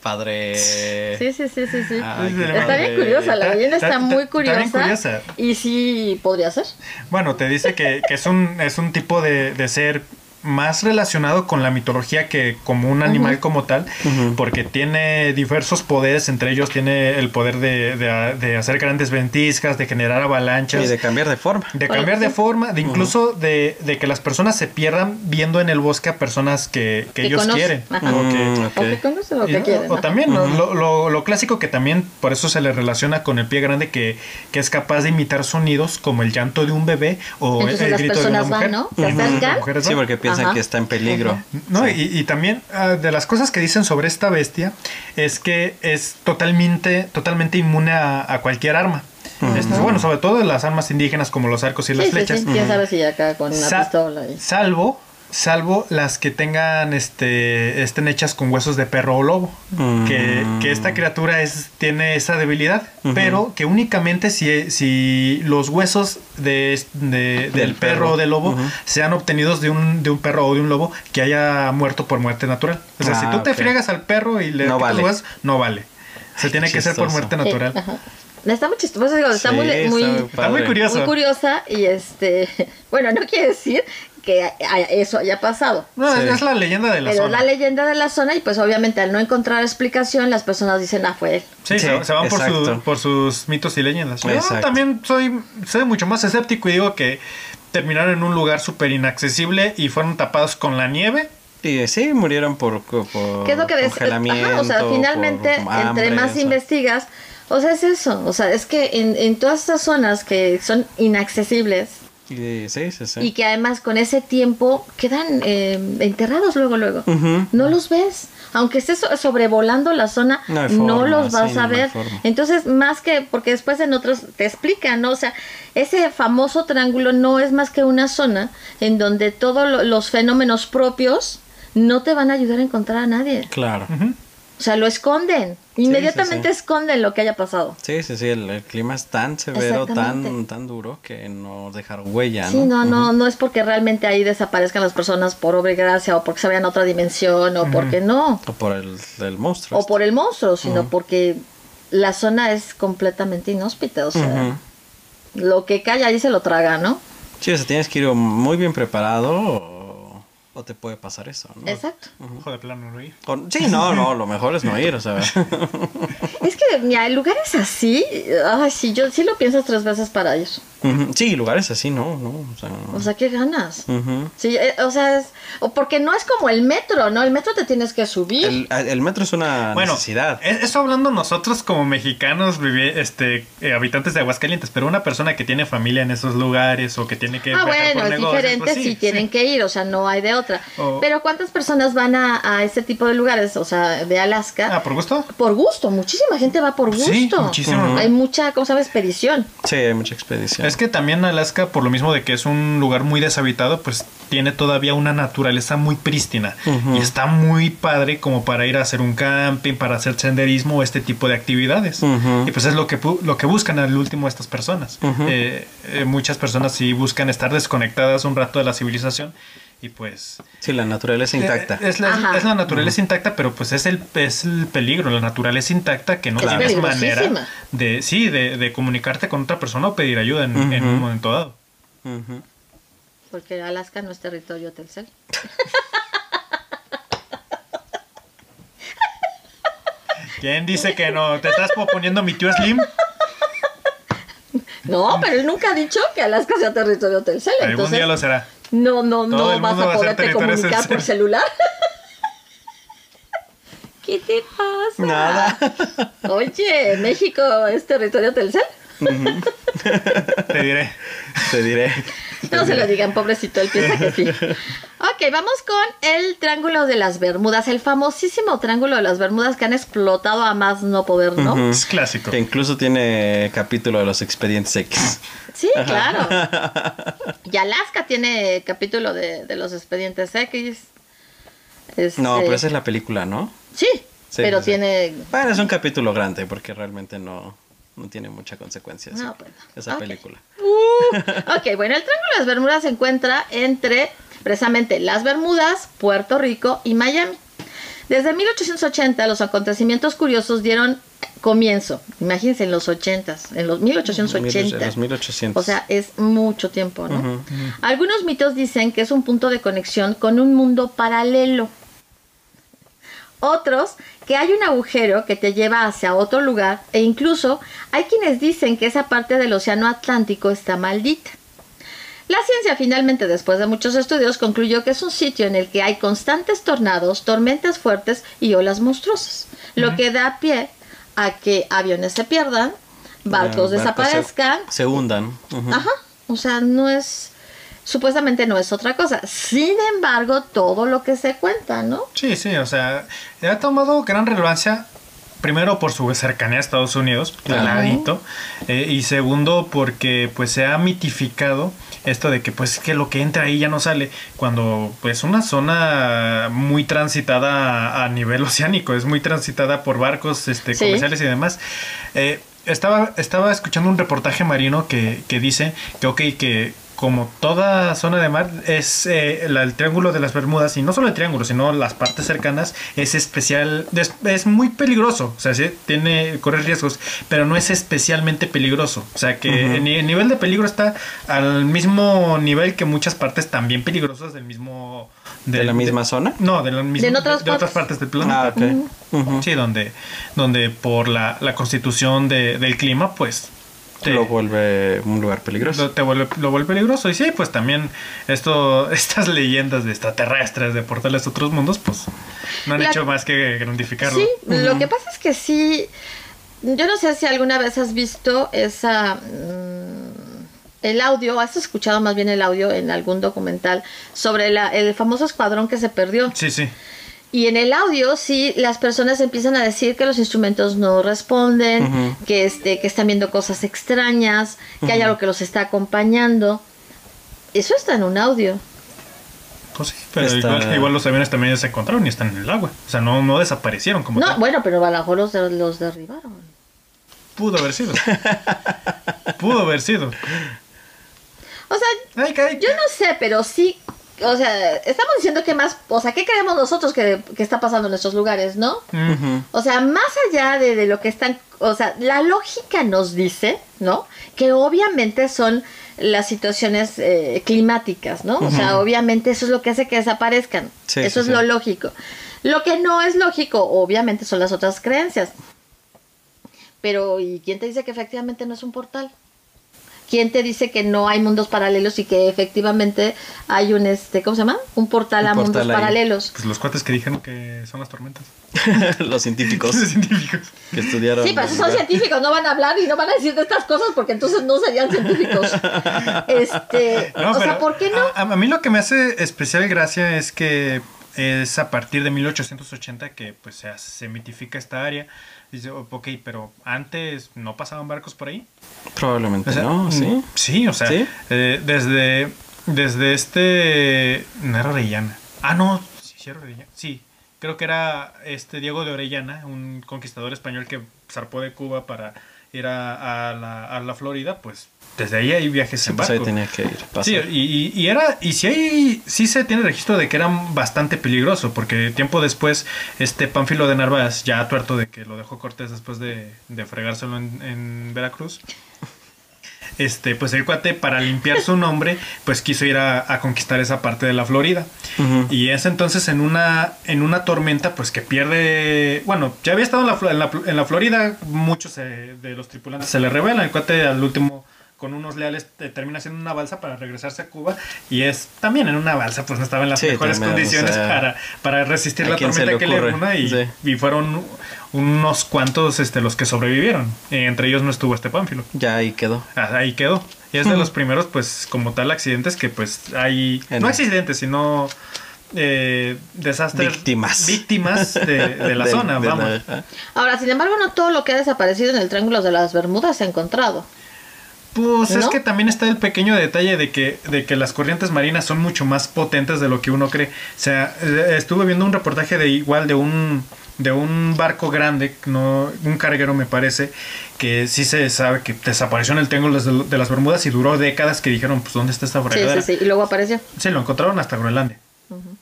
Padre. Sí, sí, sí, sí, sí. Ay, qué está padre. bien curiosa, la leyenda está- está, muy está- está bien curiosa. curiosa. Y sí, podría ser. Bueno, te dice que, que es, un, es un tipo de, de ser más relacionado con la mitología que como un animal como tal, porque tiene diversos poderes, entre ellos tiene el poder de, de- de hacer grandes ventiscas, de generar avalanchas. Y de cambiar de forma. De cambiar de forma, de incluso de, de que las personas se pierdan viendo en el bosque a personas que, que Que ellos quieren. Ajá. O que- Mm, O que conocen lo y- que quieren. o también ¿no? lo, lo- lo clásico que también por eso se le relaciona con el pie grande que, que es capaz de imitar sonidos como el llanto de un bebé o Entonces el las grito de una personas van, mujer. ¿no? Se acercan. Sí, porque piensan Ajá. que está en peligro. No, Sí. y, y también ah, de las cosas que dicen sobre esta bestia es que es totalmente, totalmente inmune a, a cualquier arma. Este, bueno, sobre todo las armas indígenas como los arcos y las Sí, sí, flechas. sí. Quién sabe si acá con una Sa- pistola. y- Salvo, salvo las que tengan, este, estén hechas con huesos de perro o lobo. Mm. Que, que esta criatura es, tiene esa debilidad, pero que únicamente si, si los huesos de, de- del, Del perro, perro. o del lobo sean obtenidos de un, de un perro o de un lobo que haya muerto por muerte natural. O sea, Ah, si tú te friegas al perro y le No quitas vale. no vale. Se tiene que ser por muerte Sí, natural. ajá. Está muy chistoso, digo, está Sí, muy, está muy, muy Está muy Padre. curioso. muy curiosa y este, [laughs] bueno, no quiere decir que eso haya pasado. No, Sí. Es la leyenda de la Pero es zona. la leyenda de la zona y pues obviamente al no encontrar explicación las personas dicen, ah, fue él. Sí, Sí, se, se van por, su- exacto. por sus mitos y leyendas. Yo Exacto. también soy, soy mucho más escéptico y digo que terminaron en un lugar súper inaccesible y fueron tapados con la nieve. Y eh, sí, murieron por, por ¿Qué es lo que congelamiento. Ajá, o sea, finalmente, hambre, entre más o sea. investigas, o sea, es eso. O sea, es que en, en todas estas zonas que son inaccesibles sí, sí, sí. y que además con ese tiempo quedan eh, enterrados luego, luego. No los ves. Aunque estés so- sobrevolando la zona, No los vas sí, a no ver. Entonces, más que, porque después en otros te explican, ¿no? O sea, ese famoso triángulo no es más que una zona en donde todos lo- los fenómenos propios no te van a ayudar a encontrar a nadie. Claro. O sea, lo esconden. Inmediatamente sí. esconden lo que haya pasado. Sí, sí, sí, el, el clima es tan severo, tan, tan duro que no dejar huella, Sí, no, no, no es porque realmente ahí desaparezcan las personas por obra y gracia o porque se vayan a otra dimensión o porque no. O por el, el monstruo. o por el monstruo, sino porque la zona es completamente inhóspita, o sea, lo que cae ahí se lo traga, ¿no? Sí, o sea, tienes que ir muy bien preparado o, o te puede pasar eso, ¿no? Exacto. Ojo de plano, no ir. Sí, no, no, lo mejor es no ir, o sea. [laughs] Es que mira, lugares así, ay, sí, yo sí lo piensas tres veces para ir. Ujú. Sí, lugares así, ¿no? no o sea, O sea, ¿qué ganas? Sí, eh, o sea, es, o porque no es como el metro, ¿no? El metro te tienes que subir. el, el metro es una Bueno, necesidad. e- eso hablando nosotros como mexicanos, este, eh, habitantes de Aguascalientes, pero una persona que tiene familia en esos lugares o que tiene que Ah, bueno, por es negocios, diferente pues si sí, tienen sí. que ir, o sea, no hay de otra. O- Pero ¿cuántas personas van a, a ese tipo de lugares, o sea, de Alaska? Ah, ¿por gusto? Por gusto, muchísima gente va por gusto. Sí, muchísimo. Hay mucha, ¿cómo se llama? Expedición. Sí, hay mucha expedición. Es que también Alaska, por lo mismo de que es un lugar muy deshabitado, pues tiene todavía una naturaleza muy prístina. Y está muy padre como para ir a hacer un camping, para hacer senderismo o este tipo de actividades. Y pues es lo que, pu- lo que buscan al último estas personas. Eh, eh, muchas personas sí buscan estar desconectadas un rato de la civilización. Y pues... Sí, la naturaleza intacta. Eh, Es la, Ajá. es la naturaleza intacta, pero pues es el, es el peligro, la naturaleza intacta que no Claro. tienes Es manera de, sí, de, de comunicarte con otra persona o pedir ayuda en, un momento dado. Porque Alaska no es territorio Telcel. ¿Quién dice que no? ¿Te estás proponiendo mi tío Slim? No, pero él nunca ha dicho que Alaska sea territorio Telcel. Algún Entonces, día lo será. No, no, Todo no vas a poderte comunicar por celular. [laughs] ¿Qué te pasa? Nada. Oye, ¿México es territorio Telcel? [laughs] Te diré. [laughs] Te diré. [laughs] No se lo digan, pobrecito, él piensa que sí. Ok, vamos con el Triángulo de las Bermudas, el famosísimo Triángulo de las Bermudas que han explotado a más no poder, ¿no? Es clásico. Que incluso tiene capítulo de los expedientes X. Sí, claro. [laughs] Y Alaska tiene capítulo de, de los expedientes X. Este, No, pero esa es la película, ¿no? Sí, Sí, pero sí, sí. tiene... Bueno, es un capítulo grande porque realmente no, no tiene mucha consecuencia. No, pues no. Esa Ok. película. Ok, bueno, el Triángulo de las Bermudas se encuentra entre precisamente las Bermudas, Puerto Rico y Miami. Desde 1880 los acontecimientos curiosos dieron comienzo. Imagínense en los 80, en los 1880. En los 1800. O sea, es mucho tiempo, ¿no? Algunos mitos dicen que es un punto de conexión con un mundo paralelo. Otros que hay un agujero que te lleva hacia otro lugar e incluso hay quienes dicen que esa parte del océano Atlántico está maldita. La ciencia finalmente, después de muchos estudios, concluyó que es un sitio en el que hay constantes tornados, tormentas fuertes y olas monstruosas, lo que da pie a que aviones se pierdan, barcos desaparezcan, Se, se hundan. Ajá, o sea, no es, supuestamente no es otra cosa. Sin embargo, todo lo que se cuenta, ¿no? Sí, sí, o sea, ha tomado gran relevancia. Primero por su cercanía a Estados Unidos, clarito, eh, y segundo porque pues se ha mitificado esto de que pues que lo que entra ahí ya no sale, cuando pues una zona muy transitada a, a nivel [laughs] oceánico, es muy transitada por barcos este, Sí. comerciales y demás. Eh, estaba, estaba escuchando un reportaje marino que, que dice que ok, que como toda zona de mar es eh, la- el triángulo de las Bermudas y no solo el triángulo sino las partes cercanas es especial es, es muy peligroso o sea sí, tiene corre riesgos pero no es especialmente peligroso o sea que el, ni- el nivel de peligro está al mismo nivel que muchas partes también peligrosas del mismo ¿De la misma zona? no de, la misma- De otras de otras partes. del planeta Ah, ok. Ujú. Sí, donde, donde por la, la constitución de- del clima, pues te, Lo vuelve un lugar peligroso. lo, te vuelve, lo vuelve peligroso. Y sí, pues también esto, [laughs] estas leyendas de extraterrestres, de portales a otros mundos, pues no han La- hecho más que grandificarlo. Sí, lo que pasa es que sí, yo no sé si alguna vez has visto esa... mm, el audio, has escuchado más bien el audio en algún documental sobre la- el famoso escuadrón que se perdió. Sí, sí. Y en el audio sí las personas empiezan a decir que los instrumentos no responden, que este que están viendo cosas extrañas, que hay algo que los está acompañando. Eso está en un audio. Pues sí, pero Está- igual, igual los aviones también se encontraron y están en el agua. O sea, no, no desaparecieron como No, tal. bueno, pero a lo mejor los, los derribaron. Pudo haber sido. Pudo haber sido. O sea, Ay, ay, yo no sé, pero sí, o sea, estamos diciendo que más, o sea, ¿qué creemos nosotros que, que está pasando en estos lugares, no? O sea, más allá de, de lo que están, o sea, la lógica nos dice, ¿no? Que obviamente son las situaciones eh, climáticas, ¿no? O sea, obviamente eso es lo que hace que desaparezcan. Sí, eso sí, es lo lógico. Lo que no es lógico, obviamente, son las otras creencias. Pero, ¿y quién te dice que efectivamente no es un portal? ¿Quién te dice que no hay mundos paralelos y que efectivamente hay un, este, ¿cómo se llama? Un portal Un a mundos ahí. paralelos. Pues los cuates que dijeron que son las tormentas. [laughs] Los científicos [laughs] Los científicos. que estudiaron. Sí, pero esos son científicos, no van a hablar y no van a decir de estas cosas porque entonces no serían científicos. [laughs] Este, No, o sea, ¿por qué no? A, a mí lo que me hace especial gracia es que es a partir de 1880 que pues se, se mitifica esta área. Dice, "Oh, ok, pero antes no pasaban barcos por ahí. Probablemente O sea, no, sí. mm, Sí, o sea, ¿Sí? eh, desde, desde este... No era Orellana. Ah, no, sí, sí era Orellana. Sí, creo que era este Diego de Orellana, un conquistador español que zarpó de Cuba para ir a, a la, a la Florida, pues desde ahí hay viajes Sí, en pues ahí barco. tenía que ir. pasar. Sí, y, era, y si hay, sí se tiene registro de que era bastante peligroso, porque tiempo después, este Pánfilo de Narváez, ya tuerto de que lo dejó Cortés después de, de fregárselo en, en Veracruz, este, pues el cuate, para limpiar su nombre, pues quiso ir a, a conquistar esa parte de la Florida. Y es entonces en una, en una tormenta, pues que pierde. Bueno, ya había estado en la, Flo- en la, en la Florida, muchos eh, de los tripulantes se le rebelan. El cuate al último, con unos leales, eh, termina haciendo una balsa para regresarse a Cuba. Y es también en una balsa, pues no estaba en las Sí, mejores también, o condiciones sea, para, para resistir ¿a la tormenta le que le una. Y, Sí. y fueron unos cuantos este, los que sobrevivieron. Eh, entre ellos no estuvo este Pánfilo. Ya ahí quedó. Ah, Ahí quedó. Y es de los primeros, pues, como tal, accidentes que, pues, hay... En- No accidentes, sino eh, desastres... Víctimas. Víctimas de, de [laughs] la zona, de vamos. Ahora, sin embargo, no todo lo que ha desaparecido en el Triángulo de las Bermudas se ha encontrado. Pues es que también está el pequeño detalle de que, de que las corrientes marinas son mucho más potentes de lo que uno cree. O sea, eh, estuve viendo un reportaje de igual de un de un barco grande, no un carguero me parece, que sí se sabe que desapareció en el Triángulo de, las Bermudas y duró décadas que dijeron, pues ¿dónde está esta Sí, fregadera? sí, sí. Y luego apareció. Sí, lo encontraron hasta Groenlandia.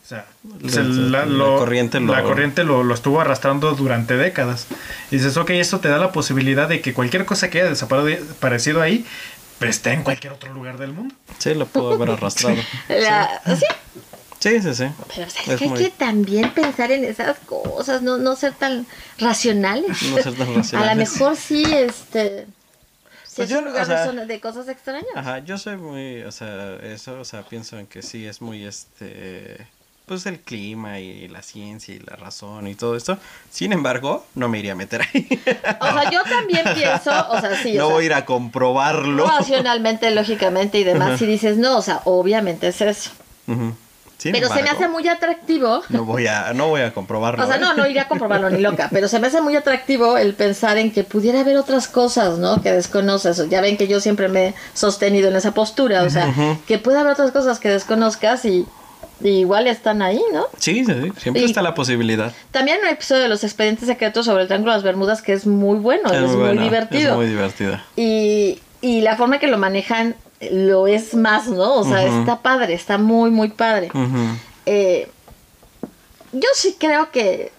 O sea, La- se- la, la lo- corriente lo- la corriente lo, lo estuvo arrastrando durante décadas. Y dices, ok, esto te da la posibilidad de que cualquier cosa que haya desaparecido ahí pues, esté en cualquier otro lugar del mundo. Sí, lo pudo haber arrastrado. [laughs] La- sí, Sí, sí, sí. pero o sea, es, que muy- hay que también pensar en esas cosas, no, no ser tan racionales. No ser tan [laughs] A lo racionales. mejor sí, este... Sí, Pues es yo un no- lugar o sea- de zona- de cosas extrañas. Ajá, yo soy muy, o sea, eso, o sea, pienso en que sí es muy, este, pues el clima y la ciencia y la razón y todo esto. Sin embargo, no me iría a meter ahí. O sea, yo también pienso, o sea, sí, no o voy a ir a comprobarlo. racionalmente, lógicamente y demás, si dices, no, o sea, obviamente es eso. Pero se me hace muy atractivo. No voy a, no voy a comprobarlo. O sea, ¿eh? no, no iría a comprobarlo ni loca, pero se me hace muy atractivo el pensar en que pudiera haber otras cosas, ¿no? Que desconoces. Ya ven que yo siempre me he sostenido en esa postura, o sea, que puede haber otras cosas que desconozcas y igual están ahí, ¿no? Sí, sí, sí, siempre Y- está la posibilidad. También un episodio de los expedientes secretos sobre el Triángulo de las Bermudas que es muy bueno, es, muy, buena, divertido. Es muy divertido. Y, y la forma que lo manejan lo es más, ¿no? O sea, está padre, está muy, muy padre. Eh, yo sí creo que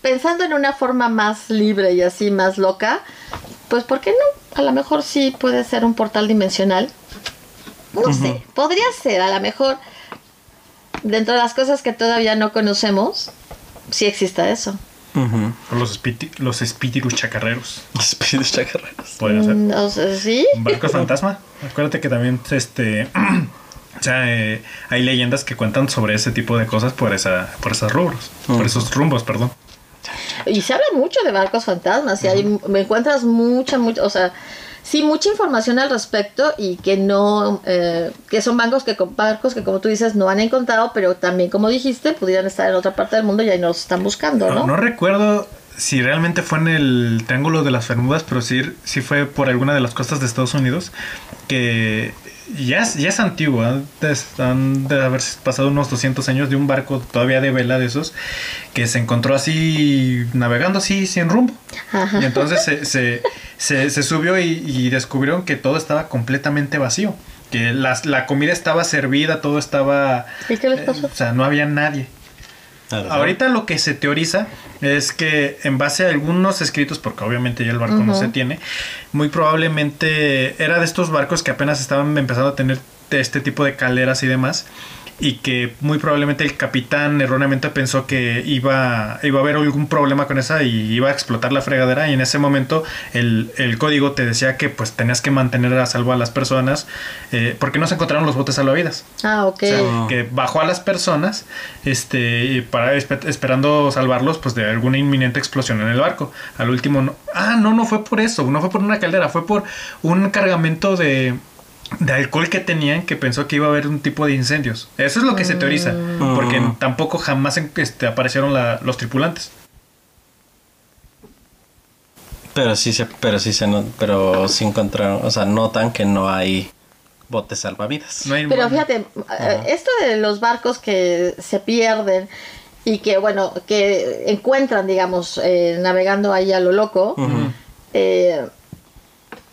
pensando en una forma más libre y así más loca, pues ¿por qué no? A lo mejor sí puede ser un portal dimensional. No sé, podría ser, a lo mejor dentro de las cosas que todavía no conocemos, sí exista eso. Los, los espíritus chacarreros. [laughs] Espíritus chacarreros. Podría ser. Mm, o sea, sí. Barcos fantasma. Acuérdate que también este [clears throat] o sea, eh, hay leyendas que cuentan sobre ese tipo de cosas por esa por esos rubros, por esos rumbos, perdón. Y se habla mucho de barcos fantasmas y hay, me encuentras mucha, mucha, o sea, sí, mucha información al respecto y que no, eh, que son bancos que, barcos que como tú dices no han encontrado, pero también como dijiste, pudieran estar en otra parte del mundo y ahí nos están buscando, No, ¿no? no recuerdo si realmente fue en el Triángulo de las Bermudas, pero sí, sí fue por alguna de las costas de Estados Unidos, que ya es, ya es antiguo, han de, han de haber pasado unos 200 años de un barco todavía de vela de esos, que se encontró así, navegando así sin rumbo. Ajá. Y entonces se, se, se- se subió y, y descubrieron que todo estaba completamente vacío. Que las- la comida estaba servida, todo estaba... ¿Y qué les eh, pasó? o sea, no había nadie. Ahorita lo que se teoriza es que en base a algunos escritos, porque obviamente ya el barco no se tiene, muy probablemente era de estos barcos que apenas estaban empezando a tener este tipo de calderas y demás. Y que muy probablemente el capitán erróneamente pensó que iba, iba a haber algún problema con esa y iba a explotar la fregadera. Y en ese momento el, el código te decía que pues tenías que mantener a salvo a las personas eh, porque no se encontraron los botes salvavidas. Ah, ok. O sea, que bajó a las personas este para espe- esperando salvarlos pues de alguna inminente explosión en el barco. Al último no. Ah, no, no fue por eso, no fue por una caldera, fue por un cargamento de de alcohol que tenían que pensó que iba a haber un tipo de incendios. Eso es lo que se teoriza, porque Mm. tampoco jamás este, aparecieron la- los tripulantes. Pero sí se, pero sí se, no- pero sí encontraron, o sea, notan que no hay botes salvavidas. No hay- Pero fíjate, eh, esto de los barcos que se pierden y que, bueno, que encuentran, digamos, eh, navegando ahí a lo loco, eh,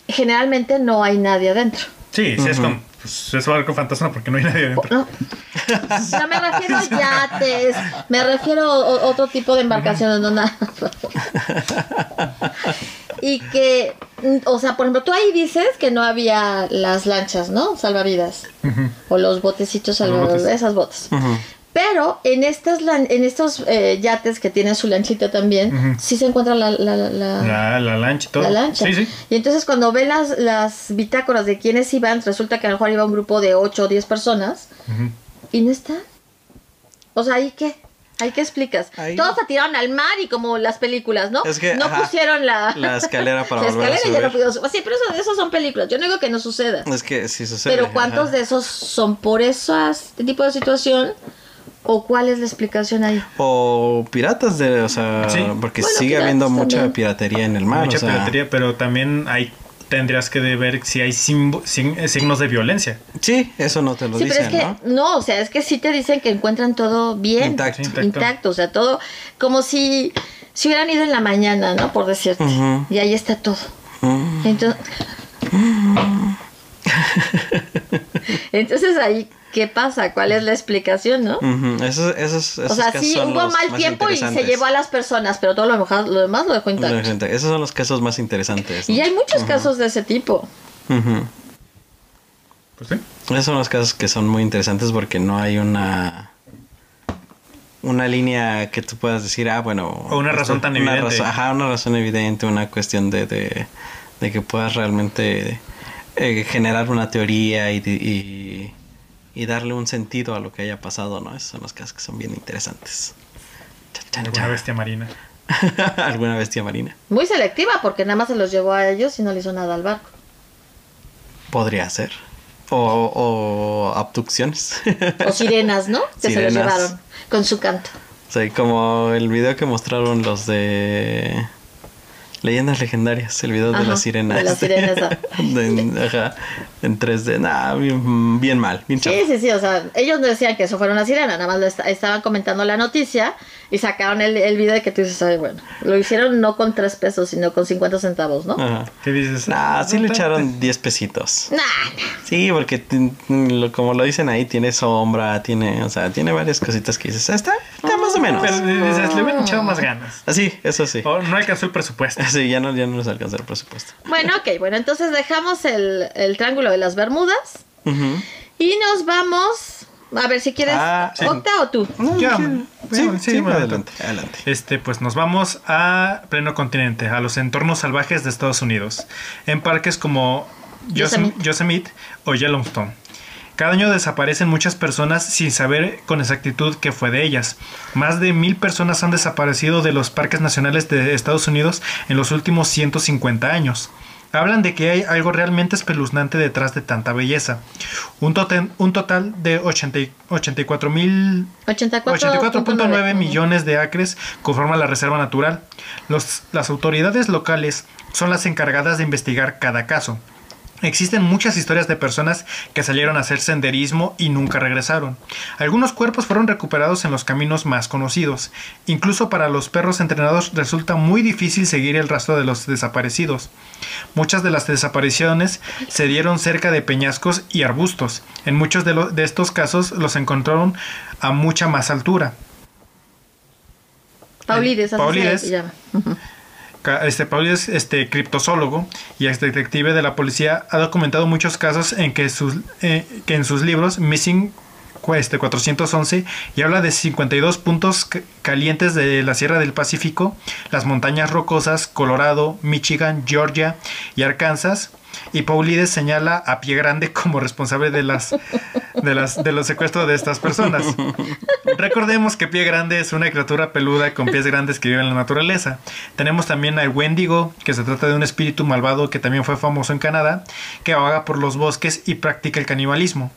generalmente no hay nadie adentro. Sí, sí es Ujú. como pues, es barco fantasma porque no hay nadie adentro. No. No me refiero a yates, me refiero a otro tipo de embarcaciones, [laughs] no nada. Y que, o sea, por ejemplo, tú ahí dices que no había las lanchas, ¿no? Salvavidas. O los botecitos salvavidas, botes. esas botas. Ujú. Pero en estas en estos eh, yates que tienen su lanchita también, sí se encuentra la, la, la- la- La, la lancha y todo. la lancha. Sí, sí. Y entonces cuando ven las, las bitácoras de quienes iban, resulta que a lo mejor iba un grupo de 8 o 10 personas Ujú. y no están. O sea, ¿ahí qué? ¿Ahí qué explicas? Ahí- Todos se tiraron al mar y como las películas, ¿no? Es que, no ajá, pusieron la, la escalera para [laughs] la volver a escalera y ya no subir. pudieron subir. Sí, pero eso, eso son películas. Yo no digo que no suceda. Es que sí sucede. Pero ¿cuántos ajá. de esos son por esas- este tipo de situación? ¿O cuál es la explicación ahí? O piratas de, o sea, Sí. porque Bueno, sigue habiendo mucha piratería en el mar. Mucha o sea, piratería, pero también hay tendrías que de ver si hay sin- eh, signos de violencia. Sí, eso no te lo Sí, dicen, pero es que ¿no? ¿no? o sea, es que sí te dicen que encuentran todo bien, Intacto. Intacto. intacto, o sea, todo como si si hubieran ido en la mañana, ¿no? Por decirte. Y ahí está todo. Entonces, [laughs] Entonces ahí, ¿qué pasa? ¿Cuál es la explicación, no? Esos, esos, O sea, sí, hubo mal tiempo y se llevó a las personas, pero todo lo, mejor- lo demás lo dejó intacto. Esos son los casos más interesantes. ¿no? Y hay muchos casos de ese tipo. Pues sí. Esos son los casos que son muy interesantes porque no hay una una línea que tú puedas decir, ah, bueno... O una razón tan una evidente. razón- ajá, una razón evidente, una cuestión de, de, de que puedas realmente eh, generar una teoría y, y, y darle un sentido a lo que haya pasado, ¿no? Esos son los casos que son bien interesantes. Alguna bestia marina. [laughs] Alguna bestia marina. Muy selectiva porque nada más se los llevó a ellos y no le hizo nada al barco. Podría ser. O, o abducciones. O sirenas, ¿no? [laughs] Que se los Sirenas. llevaron con su canto. Sea, como el video que mostraron los de Leyendas Legendarias, el video de Ajá, las sirenas. de las [laughs] sirenas, ah. De- ajá, en 3D. Nah, bien, bien mal, bien. Sí, sí, sí, o sea, ellos no decían que eso fuera una sirena, nada más lo est- estaban comentando la noticia y sacaron el, el video de que tú dices, ay, bueno, lo hicieron no con tres pesos, sino con 50 centavos, ¿no? Ajá. ¿Qué dices? Nah, sí le echaron 10 pesitos. Nah, nah. Sí, porque lo- como lo dicen ahí, tiene sombra, tiene, o sea, tiene varias cositas que dices, "Ah, está, está más o menos. Pero dices, le hubieran echado más ganas. Así, eso sí. O no alcanzó el presupuesto. [laughs] Sí, ya no, ya no nos alcanza el presupuesto. Bueno, ok, bueno, entonces dejamos el, el triángulo de las Bermudas y nos vamos, a ver si quieres, Ah, sí. Octa o tú. Ya, Sí, adelante, adelante. Este, pues nos vamos a pleno continente, a los entornos salvajes de Estados Unidos, en parques como Yosem- Yosemite. Yosemite o Yellowstone. Cada año desaparecen muchas personas sin saber con exactitud qué fue de ellas. Más de mil personas han desaparecido de los parques nacionales de Estados Unidos en los últimos 150 años. Hablan de que hay algo realmente espeluznante detrás de tanta belleza. Un, total de 80 y- 84 mil 84.9 millones de acres conforman la reserva natural. Los- las autoridades locales son las encargadas de investigar cada caso. Existen muchas historias de personas que salieron a hacer senderismo y nunca regresaron. Algunos cuerpos fueron recuperados en los caminos más conocidos. Incluso para los perros entrenados resulta muy difícil seguir el rastro de los desaparecidos. Muchas de las desapariciones se dieron cerca de peñascos y arbustos. En muchos de, estos casos los encontraron a mucha más altura. Paulides, así Paulides. Este Paul es este criptozoólogo y ex detective de la policía ha documentado muchos casos en que sus eh, que en sus libros Missing este 411 y habla de 52 puntos calientes de la Sierra del Pacífico, las montañas rocosas, Colorado, Michigan, Georgia y Arkansas. Y Paulides señala a Pie Grande como responsable de las de las de los secuestros de estas personas. Recordemos que Pie Grande es una criatura peluda con pies grandes que vive en la naturaleza. Tenemos también al Wendigo, que se trata de un espíritu malvado que también fue famoso en Canadá, que vaga por los bosques y practica el canibalismo.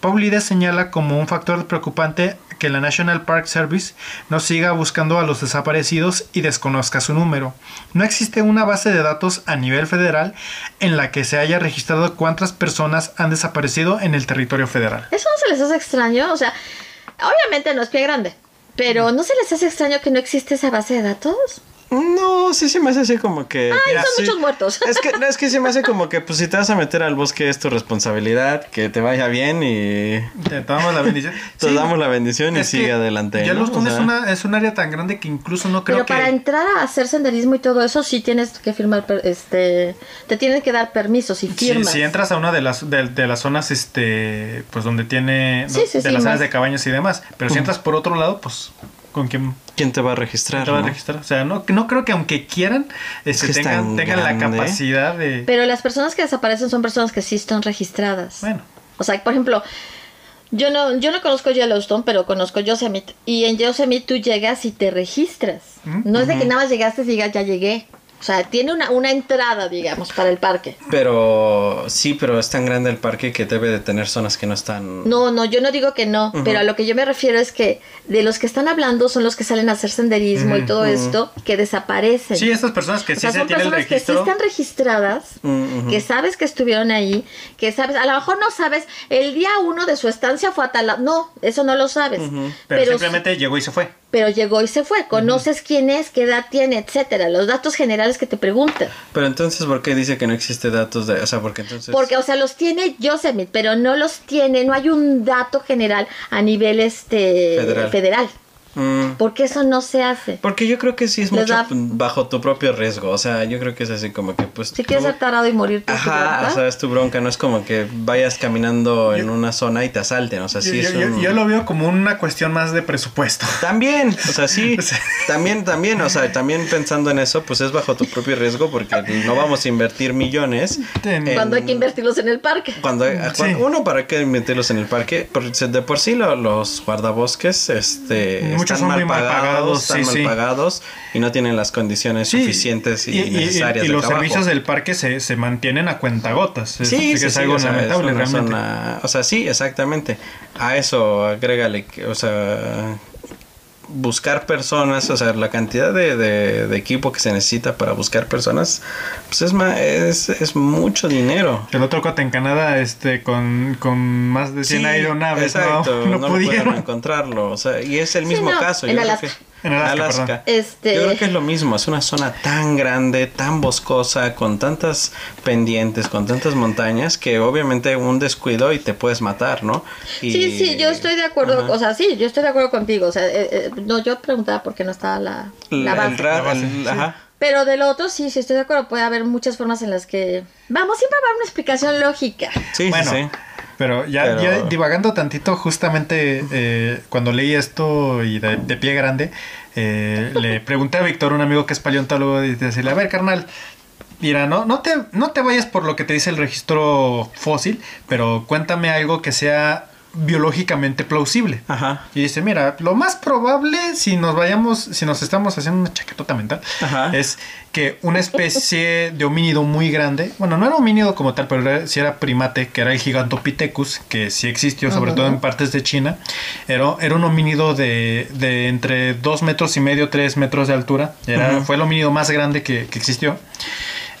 Paulides señala como un factor preocupante que la National Park Service no siga buscando a los desaparecidos y desconozca su número. No existe una base de datos a nivel federal en la que se haya registrado cuántas personas han desaparecido en el territorio federal. ¿Eso no se les hace extraño? O sea, obviamente no es pie grande, pero ¿no se les hace extraño que no existe esa base de datos? No, sí se me hace así como que. Ay, mira, son sí. muchos muertos. Es que, no, es que se me hace como que, pues, si te vas a meter al bosque es tu responsabilidad, que te vaya bien y Te damos la bendición. [laughs] te Sí, damos la bendición y sigue adelante. ¿no? Yellowstone O sea, es, una, es un área tan grande que incluso no creo Pero que... para entrar a hacer senderismo y todo eso sí tienes que firmar, este, te tienen que dar permisos y Si, firmas. si entras a una de las de, de las zonas este pues donde tiene Sí, sí, de sí, las áreas de cabañas y demás pero si entras por otro lado pues con quién ¿Quién te va a registrar? te va a no? registrar o sea no no creo que aunque quieran este, que tengan, la capacidad de Pero las personas que desaparecen son personas que sí están registradas. bueno O sea, por ejemplo, yo no, yo no conozco Yellowstone, pero conozco Yosemite. Y en Yosemite tú llegas y te registras. ¿Mm? No es de que nada más llegaste y digas, ya llegué. O sea, tiene una, una entrada, digamos, para el parque. Pero sí, pero es tan grande el parque que debe de tener zonas que no están. No, no, yo no digo que no, pero a lo que yo me refiero es que de los que están hablando son los que salen a hacer senderismo y todo esto que desaparecen. sí estas personas que O sí sea, se son tiene el personas que sí están registradas, que sabes que estuvieron ahí, que sabes, a lo mejor no sabes, el día uno de su estancia fue a tal, no, eso no lo sabes. pero, simplemente llegó y se fue pero llegó y se fue. Conoces quién es, qué edad tiene, etcétera. Los datos generales que te preguntan. Pero entonces, ¿por qué dice que no existe datos de, o sea, porque entonces Porque, o sea, los tiene Yosemite, pero no los tiene, no hay un dato general a nivel este Federal. federal. Mm, Porque eso no se hace. porque yo creo que sí es Les mucho da- bajo tu propio riesgo, o sea, yo creo que es así como que pues Si quieres tú- ser tarado y morir tú, Ajá, o sea, es tu bronca, no es como que vayas caminando en una zona y te asalten, o sea, sí yo, es yo- un- yo lo veo como una cuestión más de presupuesto. [laughs] También, o sea, [laughs] sí, también, también, o sea, también pensando en eso, pues es bajo tu propio riesgo porque no vamos a invertir millones. En- Cuando hay que invertirlos en el parque. Cuando, hay- Sí. uno, ¿para qué meterlos en el parque? De por sí lo- los guardabosques este, Muchos están son mal muy mal pagados, están sí, mal sí. pagados y no tienen las condiciones Sí, suficientes y, y, y- necesarias y de los trabajo. servicios del parque se, se mantienen a cuentagotas. Es, Sí, que sí, es sí, algo o sea, es lamentable una realmente. zona- o sea, sí, exactamente. A eso agrégale, que, o sea, buscar personas, o sea, la cantidad de, de- de equipo que se necesita para buscar personas, pues es, ma- es, es mucho dinero. El otro cuate en Canadá, este, con, con más de 100 Sí, aeronaves, exacto, [laughs] no, no, no, pudieron. pudieron encontrarlo, o sea, y es el Sí, mismo no, caso. en yo creo que- En Alaska. Este- Yo creo que es lo mismo, es una zona tan grande, tan boscosa, con tantas pendientes, con tantas montañas, que obviamente un descuido y te puedes matar, ¿no? Y- Sí, sí, yo estoy de acuerdo, Ajá. o sea, sí, yo estoy de acuerdo contigo, o sea, eh, eh, no, yo preguntaba por qué no estaba la, la base. ra- La base, el- sí. ajá. Pero del otro, sí, sí estoy de acuerdo, puede haber muchas formas en las que... Vamos, siempre va a haber una explicación lógica. Sí, bueno, sí, sí. Pero ya, Pero- ya divagando tantito, justamente eh, cuando leí esto y de, de pie grande, eh, le [laughs] pregunté a Víctor, un amigo que es paleontólogo, y decirle, a ver, carnal, mira, no, no, te, no te vayas por lo que te dice el registro fósil, pero cuéntame algo que sea biológicamente plausible. Ajá. Y dice, mira, lo más probable, si nos vayamos, si nos estamos haciendo una chaquetota mental, Ajá. es que una especie de homínido muy grande, bueno, no era homínido como tal, pero era, sí era primate, que era el Gigantopithecus, que sí existió, sobre Ajá. todo en partes de China, era, era un homínido de, de entre 2 metros y medio, 3 metros de altura, era, fue el homínido más grande que, que existió.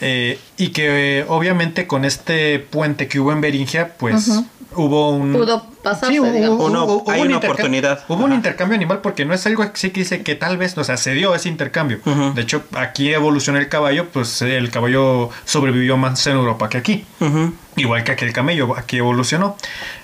Eh, y que eh, obviamente con este puente que hubo en Beringia, pues. Hubo un... Pudo pasarse, Sí, hubo- digamos. Hubo- hay hubo un una oportunidad. Hubo un Ajá. intercambio animal porque no es algo así que dice que tal vez, o sea, se dio ese intercambio. Ujú. De hecho, aquí evolucionó el caballo, pues el caballo sobrevivió más en Europa que aquí. Ujú. Igual que aquel camello, aquí evolucionó.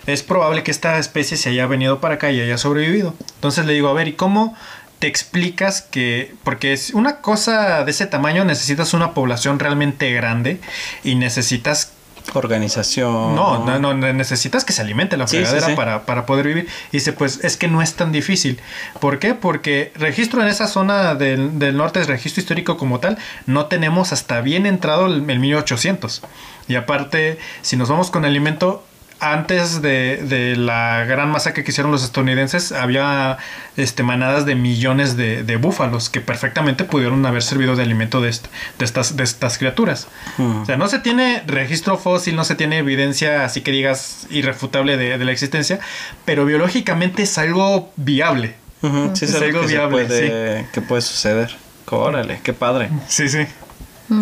Es probable que esta especie se haya venido para acá y haya sobrevivido. Entonces le digo, a ver, ¿y cómo te explicas que, porque es una cosa de ese tamaño, necesitas una población realmente grande y necesitas Organización. no, no, no, necesitas que se alimente la Sí, sí, fregadera sí. Para, para poder vivir. Y dice, pues es que no es tan difícil. ¿Por qué? Porque registro en esa zona del, del norte, es registro histórico como tal, no tenemos hasta bien entrado el, el 1800. Y aparte, si nos vamos con alimento, antes de, de la gran masacre que hicieron los estadounidenses, había este, manadas de millones de, de búfalos que perfectamente pudieron haber servido de alimento de, est- de estas, de estas criaturas. Mm. O sea, no se tiene registro fósil, no se tiene evidencia así que digas irrefutable de, de la existencia, pero biológicamente es algo viable. Ujú, Sí, es, Es algo que, viable, puede, que puede suceder. Órale, qué padre. Sí, sí.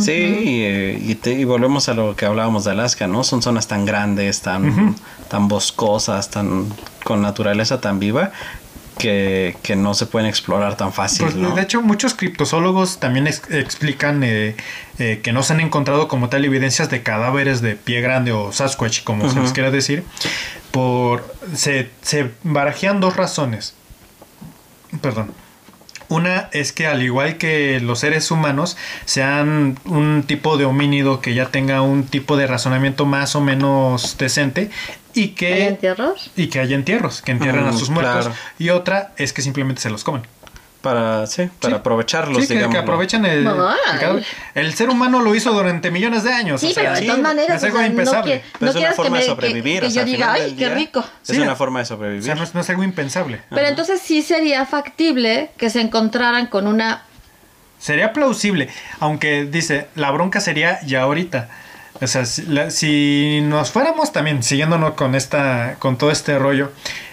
Sí, y, eh, y, te- y volvemos a lo que hablábamos de Alaska, ¿no? Son zonas tan grandes, tan, tan boscosas, tan con naturaleza tan viva que, que no se pueden explorar tan fácil, Pues, ¿no? De hecho, muchos criptozoólogos también ex- explican eh, eh, que no se han encontrado como tal evidencias de cadáveres de pie grande o Sasquatch, como se les quiera decir, por se, se barajean dos razones. Perdón. Una es que al igual que los seres humanos sean un tipo de homínido que ya tenga un tipo de razonamiento más o menos decente y ¿Hay que entierros? y que haya entierros, que entierren a Mm, sus muertos. claro. Y otra es que simplemente se los comen. Para, sí, para Sí. aprovecharlos, Sí, que, digamos. que aprovechen el, el ser humano lo hizo durante millones de años. Sí, o sea, pero de sí, todas maneras, es o algo sea, no, impensable. no es una forma me, de que- sobrevivir. que o sea, yo al diga, final ay, qué día, rico. Es Sí. una forma de o sobrevivir. sea, no es, no es algo impensable. Pero entonces sí sería factible que se encontraran con una... Sería plausible, aunque dice, la bronca sería ya ahorita. O sea, si, la- si nos fuéramos también, siguiéndonos con esta, con todo este rollo,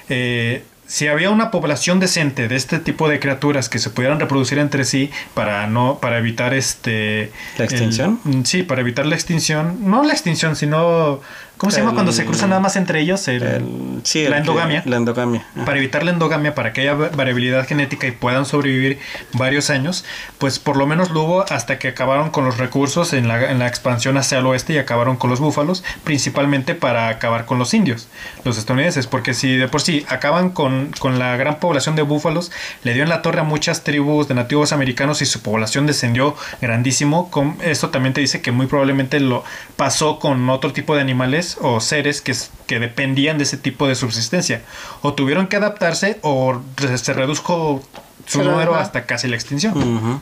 eh, si había una población decente de este tipo de criaturas que se pudieran reproducir entre sí para no, para evitar este ¿La extinción? el- sí, para evitar la extinción, no la extinción, sino ¿Cómo se llama El- cuando se cruzan nada más entre ellos? El- El- sí, la endogamia. la endogamia. Ajá. para evitar la endogamia, para que haya va- variabilidad genética y puedan sobrevivir varios años, pues por lo menos lo hubo hasta que acabaron con los recursos en la, en la expansión hacia el oeste y acabaron con los búfalos, principalmente para acabar con los indios, los estadounidenses, porque si de por sí acaban con, con la gran población de búfalos, le dio en la torre a muchas tribus de nativos americanos y su población descendió grandísimo, con, esto también te dice que muy probablemente lo pasó con otro tipo de animales o seres que, que dependían de ese tipo de subsistencia. O tuvieron que adaptarse o se redujo su número hasta casi la extinción.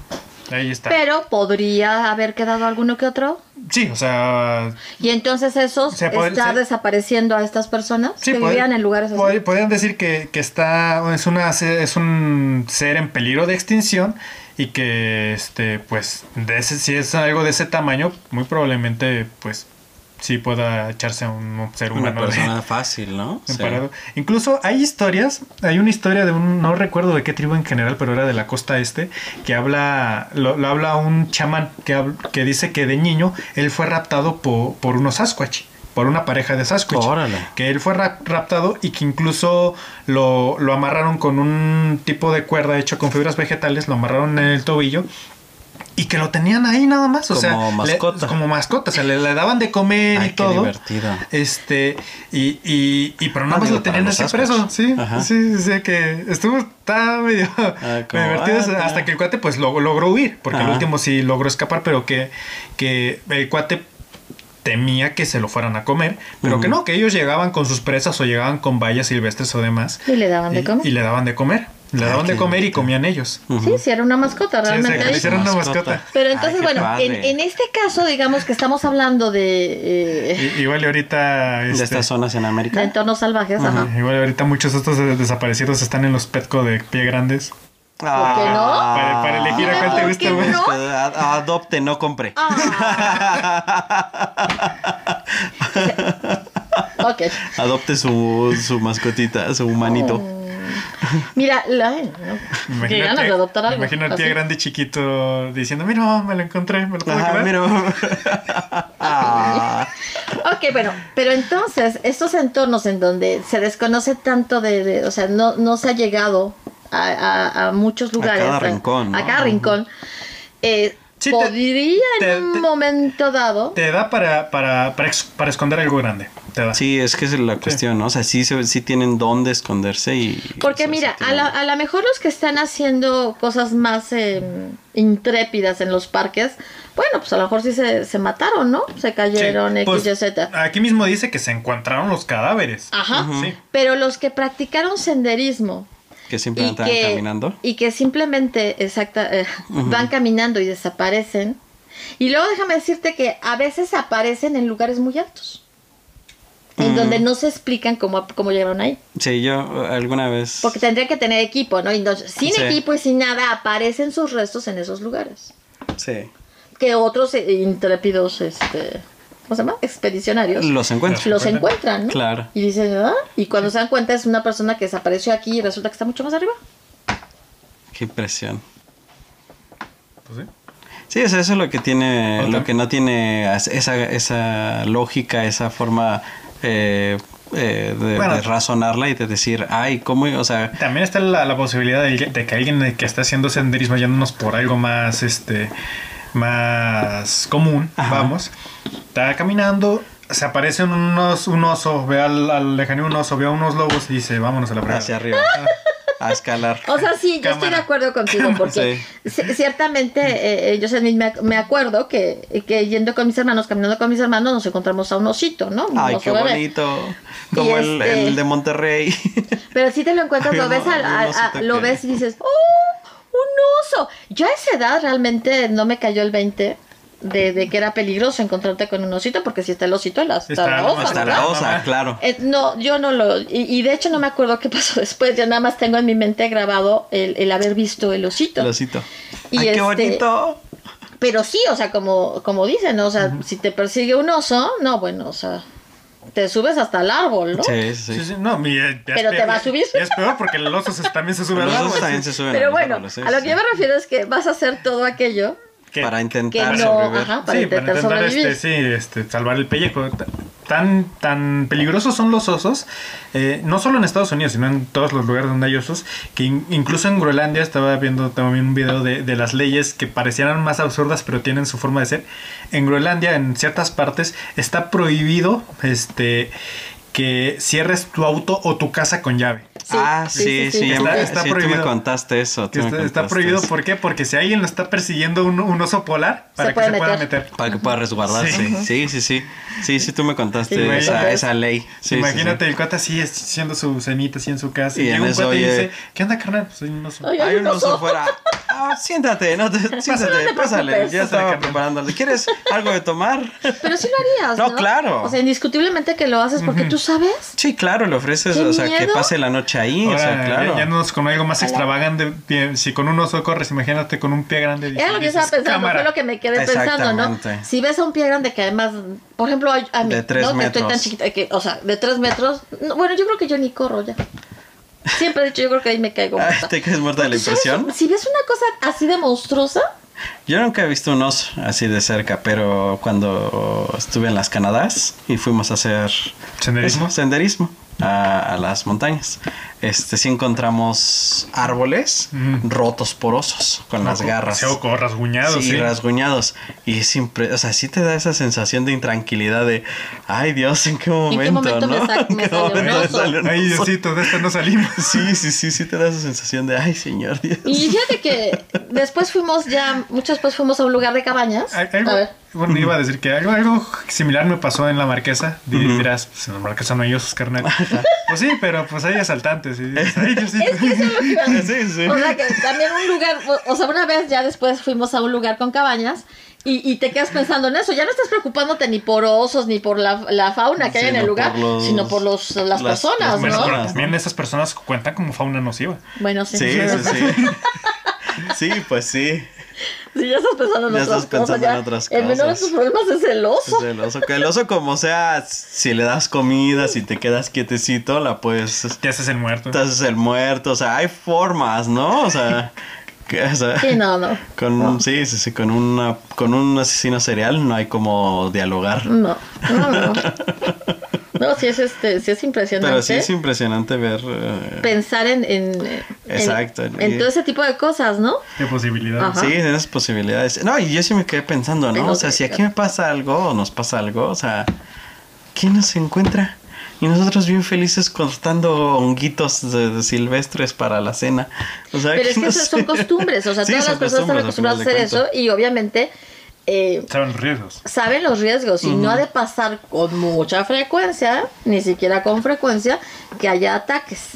Ahí está. Pero podría haber quedado alguno que otro. sí, o sea, Y entonces esos Se puede- está se- desapareciendo a estas personas sí, que vivían en lugares así. pod- podrían decir que, que está es una es un ser en peligro de extinción y que este pues de ese, si es algo de ese tamaño, muy probablemente pues sí pueda echarse a un ser Una humano. de- persona fácil, ¿no? [laughs] Sí. Incluso hay historias, hay una historia de un, no recuerdo de qué tribu en general, pero era de la costa este, que habla, lo, lo habla un chamán que, que dice que de niño él fue raptado po- por unos Sasquatch, por una pareja de Sasquatch. Órale. Que él fue ra- raptado y que incluso lo, lo amarraron con un tipo de cuerda hecho con fibras vegetales, lo amarraron en el tobillo. Y que lo tenían ahí nada más, o Como sea, le- mascota. como mascota, o sea, le, le daban de comer Ay, y qué todo. divertido. Este, y, y, y pero nada Ah, más lo tenían así preso, sí, Ajá. sí, sí, que estuvo, está medio, como, [laughs] medio divertido, ah, hasta que el cuate pues lo- logró huir, porque el último sí logró escapar, pero que, que el cuate temía que se lo fueran a comer, pero que no, que ellos llegaban con sus presas o llegaban con vallas silvestres o demás. Y le daban de comer. y le daban de comer, le Ah, daban de qué comer y comían ellos. Sí, sí, era una mascota Sí, realmente. ahí. hicieron una mascota. Pero entonces, Ay, bueno, en, en este caso, digamos que estamos hablando de, eh, igual y ahorita... De este, estas zonas en de América. entornos salvajes. Ajá. Igual ahorita muchos de estos de- desaparecidos están en los Petco de pie grandes. ¿Por qué no? Para- para elegir a cuál te gusta ¿Por qué más. no? Adopte, no compre. Ah. [laughs] ok. Adopte su, su mascotita, su humanito. Mira, la, no. Qué ganas de adoptar algo. imagino al tío así. grande y chiquito diciendo, mira, me lo encontré, me lo puedo Ajá, quedar. mira. Ah. [laughs] Ok, bueno, pero entonces, estos entornos en donde se desconoce tanto de, de- o sea, no, no se ha llegado a, a- a muchos lugares. cada rincón, A ¿no? cada rincón. eh, Sí, podría te- en un momento dado. Te da para, para, para, ex- para esconder algo grande. Te da. Sí, es que es la cuestión, ¿no? O sea, sí, se- sí tienen dónde esconderse y... Porque o sea, mira, sí a, tienen- la- a lo mejor los que están haciendo cosas más eh, intrépidas en los parques, bueno, pues a lo mejor sí se, se mataron, ¿no? Se Sí, cayeron pues, X, Y, Z. Aquí mismo dice que se encontraron los cadáveres. Ajá. Sí. Pero los que practicaron senderismo Que simplemente que, caminando. y que simplemente exacta, eh, van caminando y desaparecen. Y luego déjame decirte que a veces aparecen en lugares muy altos. En donde no se explican cómo, cómo llegaron ahí. Sí, yo eh, alguna vez... Porque tendría que tener equipo, ¿no? Sin Sí. equipo y sin nada aparecen sus restos en esos lugares. Sí. Que otros eh, intrépidos, este, ¿cómo se llama? Expedicionarios. Los encuentro. los encuentran. encuentran, ¿no? Claro. Y dicen, ¿ah? Y cuando se dan cuenta es una persona que desapareció aquí y resulta que está mucho más arriba. Qué impresión. Pues sí. Sí, eso es lo que tiene, lo que no tiene esa, esa lógica, esa forma eh, eh, de, Bueno. de razonarla y de decir, ay, ¿cómo? O sea, También está la, la posibilidad de, de que alguien que está haciendo senderismo yéndonos por algo más, este, más común, Ajá. vamos, está caminando, se aparecen unos, un oso, ve al, al lejanía un oso, ve a unos lobos y dice, vámonos a la fregada. hacia arriba, a escalar. O sea, sí, yo estoy de acuerdo contigo, porque ci- ciertamente eh, eh, yo sé, me, ac- me acuerdo que, que yendo con mis hermanos, caminando con mis hermanos, nos encontramos a un osito, ¿no? Un Ay, oso qué bebé. bonito. Como el, este- el de Monterrey. Pero si te lo encuentras, Ay, lo ves, no, a- a- lo ves y dices, ¡oh! ¡Un oso! Yo a esa edad realmente no me cayó el 20 de, de que era peligroso encontrarte con un osito, porque si está el osito, está, Está la la- osa. ¿verdad? la osa, claro. Eh, no, yo no lo. Y, y de hecho no me acuerdo qué pasó [laughs] después. Yo nada más tengo en mi mente grabado el, el haber visto el osito. El osito. Y Ay, qué este- bonito. Pero sí, o sea, como, como dicen, ¿no? o sea, si te persigue un oso, no, bueno, o sea, te subes hasta el árbol, ¿no? Sí, sí. Sí, sí, no, mi, ya es Pero te va a subir. es peor porque el oso se- también se sube al Los árbol. osos también se suben Pero los bueno, sí, a lo sí. que yo me refiero es que vas a hacer todo aquello Que- Para que intentar no, sobrevivir. ajá, para sí, intentar para intentar sobrevivir. este, sí, este, salvar el pellejo. tan, tan peligrosos son los osos, eh, no solo en Estados Unidos, sino en todos los lugares donde hay osos, que in- incluso en Groenlandia estaba viendo también un video de, de las leyes que parecieran más absurdas, pero tienen su forma de ser. En Groenlandia, en ciertas partes, está prohibido este que cierres tu auto o tu casa con llave. Sí, ah, sí, sí, sí, está- está sí, tú me prohibido. contaste eso. tú Que me está, está prohibido, eso. ¿por qué? Porque si alguien lo está persiguiendo un, un oso polar, para que puede se pueda meter. meter. Para que pueda resguardarse. Sí. Sí, sí, sí. Sí, sí, tú me contaste Sí, esa, esa ley. Imagínate sí. el cuate así haciendo su cenita así en su casa. Y Y, en llega un cuate y oye- dice, ¿qué onda, carnal? Soy un oso. Ay, Hay un oso oso. fuera. Ah, siéntate, no te, [laughs] siéntate, te pásale. Ya estaba preparándole. ¿Quieres algo de tomar? Pero sí lo harías, No, ¿no? claro. O sea, indiscutiblemente que lo haces porque tú sabes. Sí, claro, le ofreces, ¿Qué o sea, que pase la noche ahí, o sea, claro. ya, ya nos con algo más extravagante. bien, Si con un oso corres, imagínate con un pie grande. Era lo que estaba pensando, "Cámara". fue lo que me quedé pensando, ¿no? Si ves a un pie grande que además, por ejemplo, a a mí, De tres ¿no? Que estoy tan metros. chiquita que, o sea, de tres metros, no, bueno, yo creo que yo ni corro ya. Siempre he dicho, yo creo que ahí me caigo. [laughs] Muerta. ¿Te caes muerta de la impresión? Si ves una cosa así de monstruosa, Yo nunca he visto un oso así de cerca, pero cuando estuve en las Canadás y fuimos a hacer ¿Senderismo? eso, senderismo a, a las montañas, este sí encontramos árboles rotos por osos con las garras. O con rasguñados, Sí, sí. rasguñados. Y siempre, o sea, sí te da esa sensación de intranquilidad de, ay Dios, ¿en qué momento, momento me no? sa- [laughs] ¿En me qué salió un momento me oso? salió un Ay? Diosito, de esta no salimos. [laughs] Sí, sí, sí, sí te da esa sensación de, ay Señor Dios. y fíjate que después fuimos ya, mucho después fuimos a un lugar de cabañas. Algo- A ver. bueno, iba a decir que algo, algo similar me pasó en la marquesa. Di- Ujú. Dirás, pues en la marquesa no hay osos, carnal. [laughs] pues sí, pero pues hay asaltantes. Y dices, ay, Diosito. [laughs] Es que eso es lo que iba a decir. Sí, sí. O sea, que también un lugar, o- o sea, una vez ya después fuimos a un lugar con cabañas y, y te quedas pensando en eso. Ya no estás preocupándote ni por osos ni por la, la fauna que hay en el lugar, por los- sino por los, las, las- personas, las ¿no? pero también esas personas cuentan como fauna nociva. Bueno, sí. Sí, sí, sí. [laughs] Sí, pues sí. Sí, ya estás pensando en Ya otras estás pensando cosas. ya. en otras El menor de cosas. tus problemas es el oso. Es el oso. Que el oso, como sea, si le das comida, si te quedas quietecito, la puedes. Te haces el muerto. Te haces el muerto. O sea, hay formas, ¿no? O sea. que- o sea, Sí, no, no. con, sí, sí, sí, con, una, con un asesino serial no hay como dialogar. No, no, no. [laughs] No, sí es, este, sí es impresionante. Pero sí es impresionante ver. eh, Pensar en, Exacto. en, en todo ese tipo de cosas, ¿no? De posibilidades. Ajá. Sí, en esas posibilidades. No, y yo sí me quedé pensando, ¿no? O sea, si aquí me pasa algo o nos pasa algo, o sea, ¿quién nos encuentra? Y nosotros bien felices cortando honguitos de, de silvestres para la cena. O sea, Pero es ¿quién que esas son costumbres, o sea, Sí, todas las personas están acostumbradas a hacer eso de y obviamente eh, Saben los riesgos. saben los riesgos y no ha de pasar con mucha frecuencia, ni siquiera con frecuencia, que haya ataques.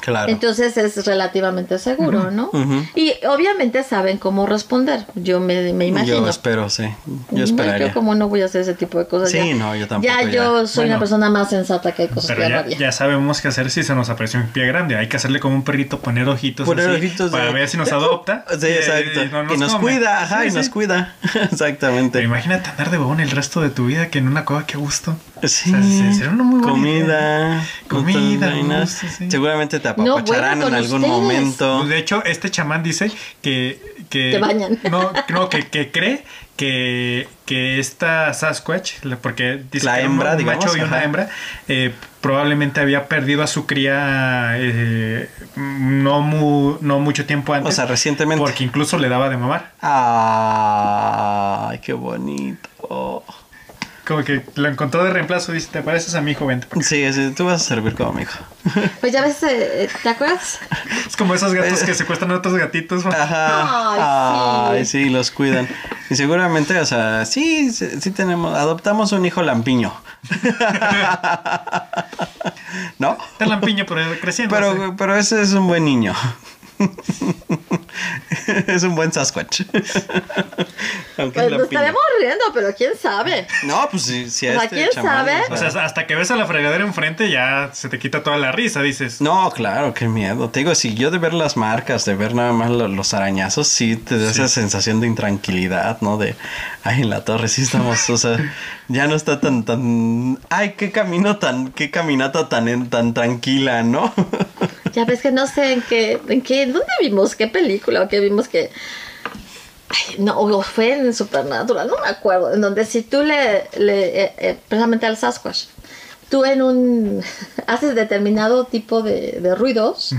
Claro. Entonces es relativamente seguro, ¿no? Y obviamente saben cómo responder. Yo me, me imagino. Yo espero, sí. Yo No, esperaría. Yo como no voy a hacer ese tipo de cosas. Sí, ya- no, yo tampoco, Ya, ya. yo soy Bueno. una persona más sensata que hay cosas Pero que ya, no ya, sabemos qué hacer si se nos apareció un pie grande. Hay que hacerle como un perrito, poner ojitos, Poner así, ojitos para de- ver si nos adopta. [laughs] Sí, y- exacto. y no y nos cuida, ajá, Sí, y sí. nos cuida. [laughs] Exactamente. Pero imagínate andar de huevón el resto de tu vida que en una cueva, qué gusto. Sí. O sea, sí, sería una muy buena Comida. Comida, gusto, sí. Seguramente te No, apapacharán con en algún ustedes. momento. De hecho, este chamán dice que... que Te bañan. No, no que, que cree que, que esta Sasquatch, porque dice La que era un hembra, digamos, macho y una ajá. hembra, eh, probablemente había perdido a su cría eh, no, mu- no mucho tiempo antes. O sea, recientemente. Porque incluso le daba de mamar. Ay, qué bonito. Como que lo encontró de reemplazo. Dice, ¿te pareces a mi hijo? Vente. Sí, sí, tú vas a servir como mi hijo. [laughs] Pues ya ves, eh, ¿te acuerdas? Es como esos gatos que secuestran a otros gatitos. Ajá. Ay, Ay, sí. los cuidan. Y seguramente, o sea, sí, sí, sí tenemos, adoptamos un hijo lampiño. [laughs] ¿No? Está lampiño, pero creciendo. Pero, pero ese es un buen niño. [laughs] es un buen Sasquatch. Aunque Pues es nos estaremos riendo, pero quién sabe. No, pues si, si a este ¿quién chamán, sabe? O sea, hasta que ves a la fregadera enfrente ya se te quita toda la risa, dices. No, claro, qué miedo. Te digo, si yo de ver las marcas, de ver nada más lo- los arañazos, sí te da Sí. esa sensación de intranquilidad, ¿no? De, ay, en la torre sí estamos, o sea, [laughs] ya no está tan, tan, ay, qué camino tan, qué caminata tan, en- tan tranquila, ¿no? [laughs] Ya ves que no sé en qué, en qué, ¿dónde vimos? ¿Qué película? ¿O qué vimos que... Ay, no, o fue en Supernatural, no me acuerdo, en donde si tú le, le eh, eh, precisamente al Sasquatch, tú en un [laughs] haces determinado tipo de, de ruidos.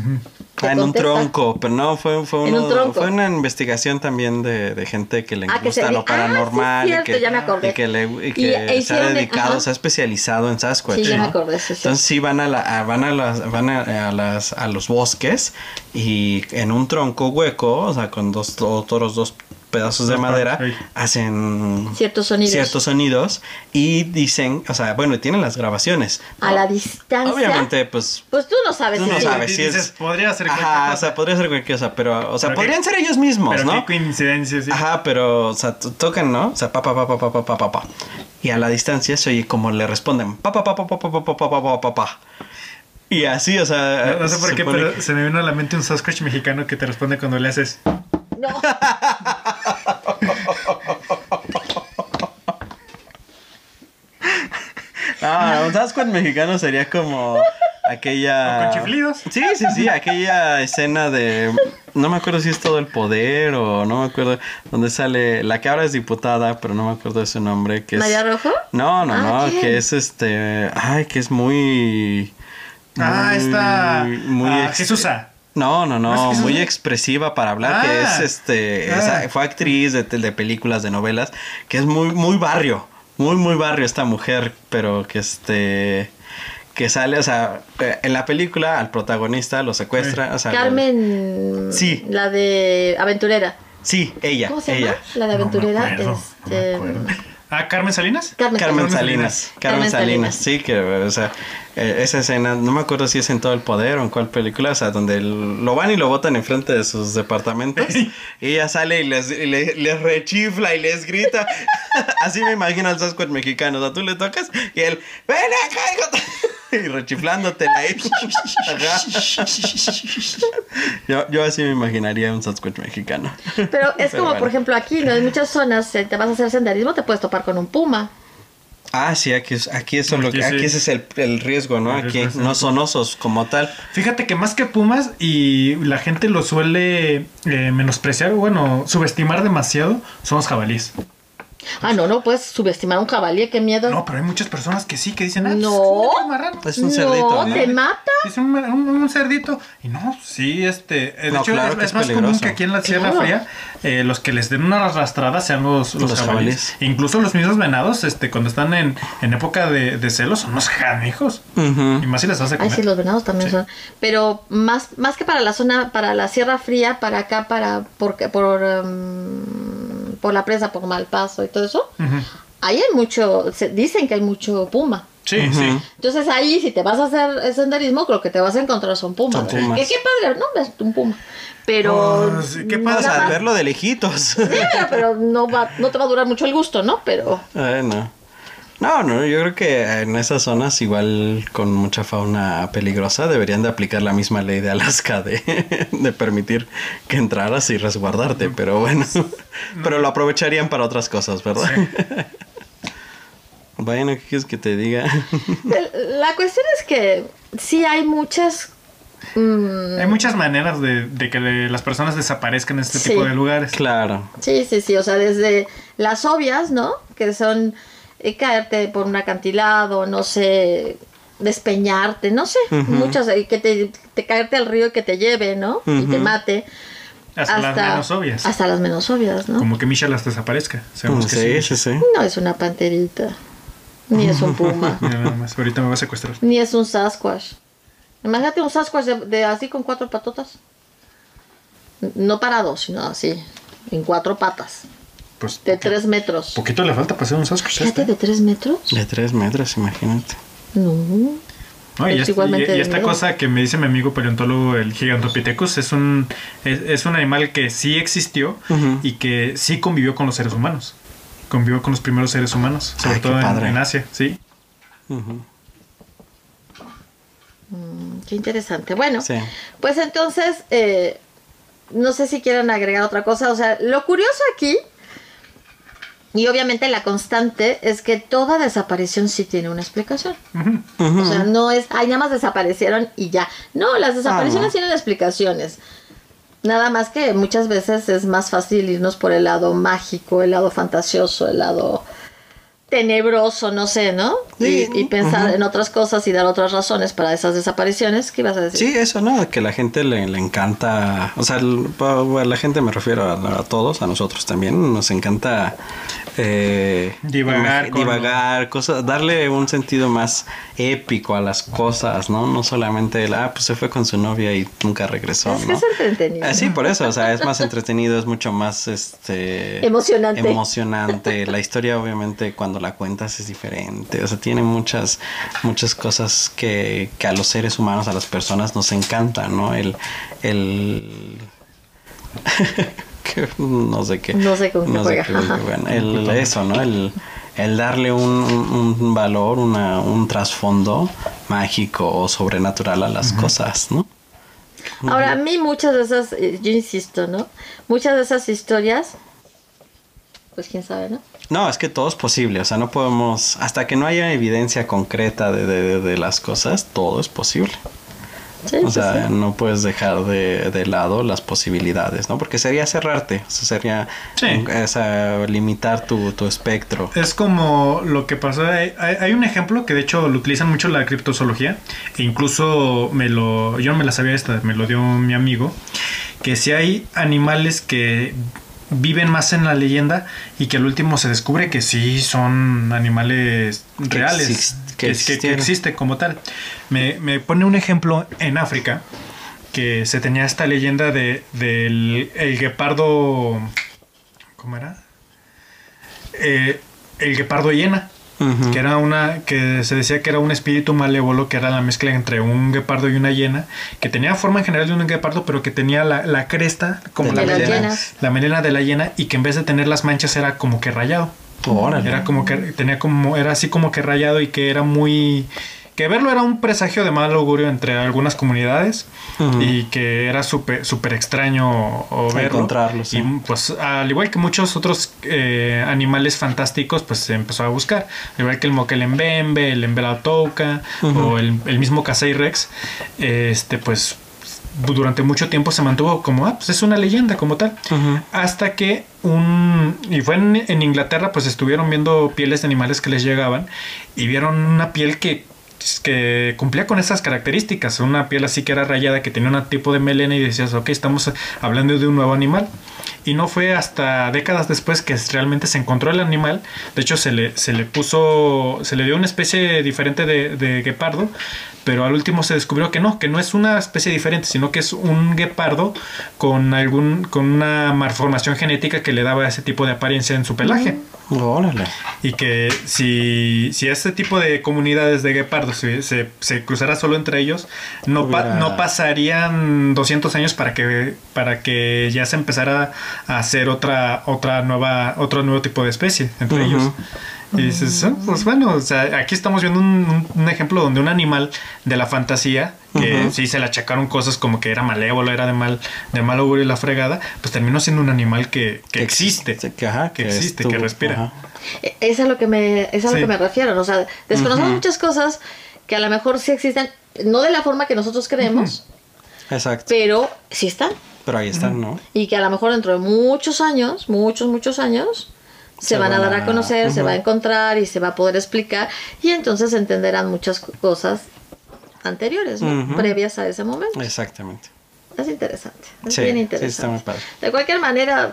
Ah, en un tronco, pero no, fue, fue, un uno- fue una investigación también de, de gente que le Ah, gusta lo Ah, paranormal y, que, ya me acordé. y que, le, y Y- que e se ha dedicado, se ha especializado en Sasquatch. Sí, ya ¿no? me acordé, sí. Entonces sí van a, la, a- van a, las, van a, a las, a los bosques y en un tronco hueco, o sea, con dos to- toros, dos pedazos de madera, hacen Ciertos sonidos. ciertos sonidos y dicen, o sea, bueno, tienen las grabaciones. A la distancia. Obviamente, pues Pues tú no sabes Tú no sabes si dices, es. podría ser cualquier Ajá, cosa. o sea, podría ser cualquier cosa, pero, o sea, Pero qué- podrían ser ellos mismos, Pero ¿no? qué coincidencia, sí. Ajá, pero, o sea, tocan, ¿no? O sea, pa, pa, pa, pa, pa, pa, pa, pa, pa. Y a la distancia se oye como le responden, pa, pa, pa, pa, pa, pa, pa, pa, pa, pa, pa, pa, pa. Y así, o sea. No, no sé por qué, pero se me vino a la mente un Sasquatch mexicano que te responde cuando le haces. No. Ah, un Sasquatch mexicano sería como aquella. ¿O con chiflidos? Sí, sí, sí, aquella escena de. No me acuerdo si es todo el poder o no me acuerdo. Donde sale. La que ahora es diputada, pero no me acuerdo de su nombre. Que es, ¿María Rojo? No, no, Ah, no, ¿quién? que es este. Ay, que es muy. Ah, está. Muy ah, ex- Jesusa. No, no, ¿No muy expresiva para hablar, que Ah. es este, Ah. fue actriz de, de películas, de novelas, que es muy, muy barrio, muy, muy barrio esta mujer, pero que este, que sale, o sea, eh, en la película al protagonista lo secuestra, o sea, Carmen. Sí. La de Aventurera. sí, ella, ¿Cómo se llama? ella, La de Aventurera. No no este. Ah, Carmen Salinas. Carmen, Carmen Salinas. Salinas, Carmen Carmen Salinas, Salinas. sí, que, o sea, eh, esa escena, no me acuerdo si es en todo el poder o en cuál película, o sea, donde lo van y lo botan enfrente de sus departamentos y ella sale y les, y le- les rechifla y les grita. [laughs] Así me imagino al Sasquatch mexicano, o sea, tú le tocas y él, ven acá, hijo de-", [laughs] y rechiflándotela ahí. Ajá. Yo, yo así me imaginaría un Sasquatch mexicano. Pero es [laughs] Pero como, bueno. por ejemplo, aquí, ¿no? En muchas zonas, eh, te vas a hacer senderismo, te puedes topar con un puma. Ah, sí, aquí, es- aquí, eso es lo Aquí que, sí. aquí ese es el, el riesgo, ¿no? El Aquí riesgo, no son osos como tal. Fíjate que más que Pumas y la gente lo suele eh, menospreciar, bueno, subestimar demasiado, son los jabalíes. Ah, no, no puedes subestimar a un jabalí, qué miedo. No, pero hay muchas personas que sí, que dicen, ah, No. es un marrano. Es un cerdito, ¿no? te mata. Es un, un- un cerdito. Y no, sí, este. De No, hecho, claro es, más común peligroso. que aquí en la Sierra Claro. Fría eh, los que les den una arrastrada sean los, los, Los jabalíes. jabalíes. Incluso los mismos venados, este, cuando están en, en época de, de celos, son unos canijos. Ujú. Y más si les vas a Ay, comer. sí, los venados también Sí. son. Pero más, más que para la zona, para la Sierra Fría, para acá, para por, por, por la presa, por Malpaso y todo eso, ahí hay mucho, se, dicen que hay mucho puma. Sí, sí. Entonces ahí, si te vas a hacer senderismo, creo que te vas a encontrar son pumas. Son pumas. Que qué padre, no, es un puma. Pero... Oh, sí, qué padre, al verlo de lejitos. Sí, pero, no, va, no te va a durar mucho el gusto, ¿no? Pero... Bueno. No, no, yo creo que en esas zonas igual con mucha fauna peligrosa deberían de aplicar la misma ley de Alaska de, [laughs] de permitir que entraras y resguardarte, pero bueno, [laughs] pero lo aprovecharían para otras cosas, ¿verdad? [laughs] Bueno, ¿qué quieres que te diga? La cuestión es que sí hay muchas... mm, Hay muchas maneras de, de que las personas desaparezcan en este Sí. tipo de lugares. claro. Sí, sí, sí, o sea, desde las obvias, ¿no? Que son caerte por un acantilado, no sé, despeñarte, no sé, Ujú. muchas, eh, que te, te caerte al río y que te lleve, ¿no? Y te mate. Hasta, las menos obvias. Hasta las menos obvias, ¿no? Como que Misha las desaparezca. Sabemos que Sí, sí. sí, sí. No es una panterita, ni es un puma, Mira, [laughs] nada más. Ahorita me va a secuestrar. ni es un Sasquatch. Imagínate un Sasquatch de, de así con cuatro patotas. No parado, sino así, en cuatro patas, Pues de tres metros. poquito le falta para hacer un Sasquatch. Fíjate, este. de tres metros. De tres metros, imagínate. No. No, y, Es este- igualmente y- esta miedo. cosa que me dice mi amigo paleontólogo, el Gigantopithecus, es un, es, es un animal que sí existió y que sí convivió con los seres humanos. Convivió con los primeros seres humanos, sobre Ay, qué todo en, Asia, sí. Mm, Qué interesante. Bueno, Sí. pues entonces, eh, no sé si quieren agregar otra cosa. O sea, lo curioso aquí, y obviamente la constante, es que toda desaparición sí tiene una explicación. O sea, no es, ay, nada más desaparecieron y ya. No, las desapariciones Ah, no. tienen explicaciones. Nada más que muchas veces es más fácil irnos por el lado mágico, el lado fantasioso, el lado tenebroso, no sé, ¿no? Sí, y, y pensar en otras cosas y dar otras razones para esas desapariciones. ¿Qué ibas a decir? Sí, eso, ¿no? Que la gente le, le encanta, o sea, el- a la gente me refiero a, a todos, a nosotros también, nos encanta eh, Divagar con- divagar, cosas, darle un sentido más épico a las cosas, ¿no? No solamente el, ah, pues se fue con su novia y nunca regresó, Es que ¿no? es entretenido. Ah, sí, por eso, o sea, es más entretenido, es mucho más, este... Emocionante. Emocionante. La historia, obviamente, cuando la cuentas es diferente. O sea, tiene muchas, muchas cosas que, que a los seres humanos, a las personas, nos encantan, ¿no? El... el... [laughs] que- no sé qué. No sé con qué No sé juega. qué- qué [laughs] bueno, el, eso, ¿no? El, el darle un, un- un valor, una, un trasfondo mágico o sobrenatural a las cosas, ¿no? Ahora, a mí muchas de esas, eh, yo insisto, ¿no? Muchas de esas historias, pues quién sabe, ¿no? No, es que todo es posible, o sea, no podemos, hasta que no haya evidencia concreta de, de- de las cosas, todo es posible. Sí, O sea, sí. no puedes dejar de, de lado las posibilidades, ¿no? Porque sería cerrarte, o sea, sería Sí. o sea, limitar tu, tu espectro. Es como lo que pasó. Hay, hay- hay un ejemplo que de hecho lo utilizan mucho la criptozoología. E incluso me lo. Yo no me la sabía esta, me lo dio mi amigo. Que si hay animales que viven más en la leyenda y que al último se descubre que sí son animales Que reales. exist- que existe como tal. Me, me pone un ejemplo en África que se tenía esta leyenda de, del el guepardo. ¿Cómo era? Eh, el guepardo hiena. Que era una. que se decía que era un espíritu malévolo, que era la mezcla entre un guepardo y una hiena, que tenía forma en general de un guepardo, pero que tenía la, la cresta como De la melena, la melena de la hiena, y que en vez de tener las manchas era como que rayado. Órale. Era como que tenía como era así como que rayado y que era muy que verlo era un presagio de mal augurio entre algunas comunidades y que era súper súper extraño o verlo. Encontrarlo, sí. Y pues al igual que muchos otros eh, animales fantásticos, pues se empezó a buscar. Al igual que el moquelembembe, el embelautoca Ujú. o el, el mismo Casey Rex, este pues durante mucho tiempo se mantuvo como, ah, pues es una leyenda como tal. Hasta que un... Y fue en, en Inglaterra, pues estuvieron viendo pieles de animales que les llegaban y vieron una piel que, que cumplía con esas características. Una piel así que era rayada, que tenía un tipo de melena y decías, ok, estamos hablando de un nuevo animal. Y no fue hasta décadas después que realmente se encontró el animal. De hecho, se le, se le puso, se le dio una especie diferente de, de guepardo, pero al último se descubrió que no, que no es una especie diferente, sino que es un guepardo con algún, con una malformación genética que le daba ese tipo de apariencia en su pelaje. Órale. Y que si, si este tipo de comunidades de guepardos se, se, se cruzara solo entre ellos, no, pa- no pasarían 200 años para que, para que ya se empezara a hacer otra, otra nueva, otro nuevo tipo de especie entre ellos. Y dices, "Ah, pues bueno, o sea, aquí estamos viendo un, ejemplo donde un animal de la fantasía, que Ujú. sí se le achacaron cosas como que era malévolo, era de mal, de mal augurio y la fregada, pues terminó siendo un animal que, que existe. Que, ajá, que existe, que respira. ajá. E- Es a lo que me, es a lo Sí. que me refiero. O sea, desconocemos muchas cosas que a lo mejor sí existen, no de la forma que nosotros creemos, Exacto. pero sí están. Pero ahí están, ¿no? Y que a lo mejor dentro de muchos años, muchos, muchos años, se, van, a dar a conocer, se ujú. va a encontrar y se va a poder explicar. Y entonces entenderán muchas co- cosas anteriores, ¿no? Ujú. previas a ese momento. Exactamente. Es interesante. Es Sí, bien sí, interesante. está muy padre. De cualquier manera,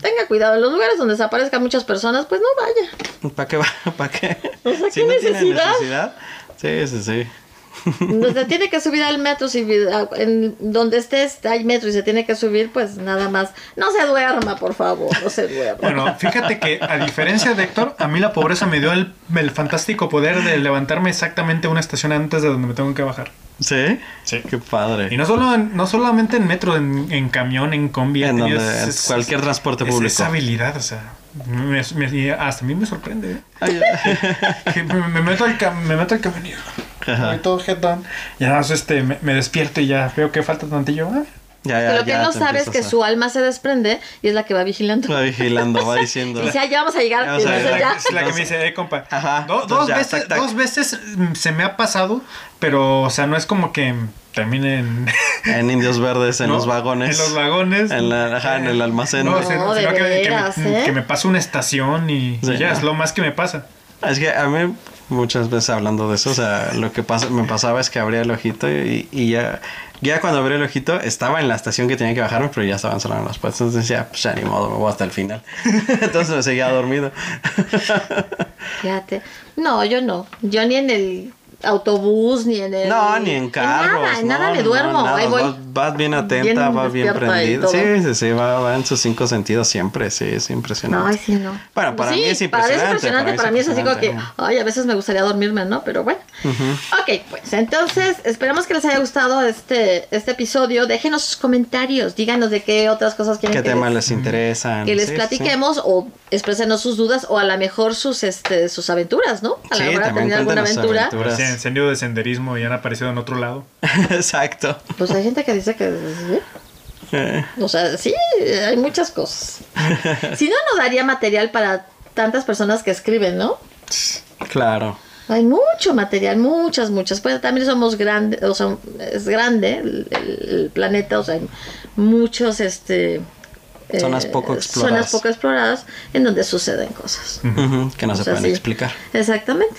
tenga cuidado. En los lugares donde desaparezcan muchas personas, pues no vaya. ¿Para qué va? [laughs] ¿Para qué? O sea, si ¿qué no tiene necesidad? necesidad. Sí, sí, sí. Se tiene que subir al metro, si en donde estés hay metro y se tiene que subir, pues nada más. No se duerma, por favor, no se duerma. Bueno, fíjate que a diferencia de Héctor, a mí la pobreza me dio el, el fantástico poder de levantarme exactamente una estación antes de donde me tengo que bajar. ¿Sí? Sí. Qué padre. Y no solo en- no solamente en metro, en, en camión, en combi, En donde- ese- cualquier transporte público. Esa habilidad, o sea, me- hasta a mí me sorprende. ¿eh? Ay, [laughs] Que me, me meto al cam- me meto al camión Ajá. todo head down. Y nada más este, me, me despierto y ya veo que falta tantillo. ah, ya, ya, Pero lo que ya no sabe es que a- su alma se desprende y es la que va vigilando. Va vigilando, va [laughs] diciendo. Dice, "Ah, ya vamos a llegar. Vamos y a la, ya. es la que me dice, eh, compa. Ajá, do- dos, ya, veces, tac, tac. dos veces mm, se me ha pasado, pero, o sea, no es como que termine en, En [laughs] Indios Verdes, en ¿no? los vagones. En los vagones. En la- ajá, en el almacén. No, No, sino- de sino que, que veras, me, ¿eh? que me pasa una estación y, y ya no. es lo más que me pasa. Es que a mí muchas veces hablando de eso, o sea, lo que pasa, me pasaba es que abría el ojito y, y ya, ya cuando abrí el ojito estaba en la estación que tenía que bajarme, pero ya estaban cerrando las puertas. Entonces decía, pues ya ni modo, me voy hasta el final. [laughs] Entonces me seguía dormido. No, yo no. Yo ni en el autobús, ni en el... No, ni en carros. nada, en nada no, me duermo. no, nada. Ahí voy. Vas, vas bien atenta, bien vas bien prendida. Sí, sí, sí, va, va en sus cinco sentidos siempre, sí, es No, impresionante. ay, sí, no. Bueno, para Sí, mí es Para, mí es impresionante, para para mí es así como que, ay, a veces me gustaría dormirme, ¿no? Pero bueno. Ok, pues entonces, esperamos que les haya gustado este, este episodio. Déjenos sus comentarios, díganos de qué otras cosas quieren ¿Qué que temas les, les interesan? que les Sí, sí. platiquemos o exprésenos sus dudas o a lo mejor sus, este, sus aventuras, ¿no? A hora de también tener alguna aventura. aventuras. Encendido de senderismo y han aparecido en otro lado. [laughs] Exacto. Pues hay gente que dice que... ¿sí? Eh, O sea, sí, hay muchas cosas. [laughs] Si no, no daría material para tantas personas que escriben, ¿no? claro. Hay mucho material, muchas, muchas. Pues también somos grandes, o sea, es grande el, planeta, o sea, hay muchos, este... eh, Zonas poco exploradas. Zonas poco exploradas en donde suceden cosas. Que no O se sea, pueden sí. explicar. Exactamente.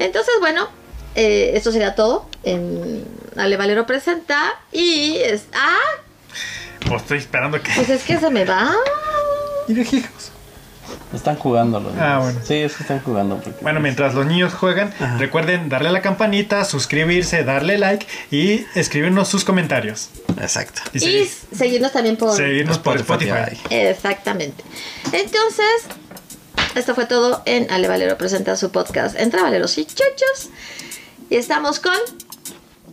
Entonces, bueno, eh, esto sería todo en Ale Valero Presenta. Y es... Ah, Pues estoy esperando que. pues es que se me va. Y de hijos. Están jugando los Ah, niños. bueno. Sí, es que están jugando. porque- Bueno, mientras los niños juegan, recuerden darle a la campanita, suscribirse, darle like y escribirnos sus comentarios. Exacto. Y, Y seguir- seguirnos también por... seguirnos por Spotify. Spotify. Exactamente. Entonces, esto fue todo en Ale Valero presenta su podcast Entre Valeros y Chochos. Y estamos con.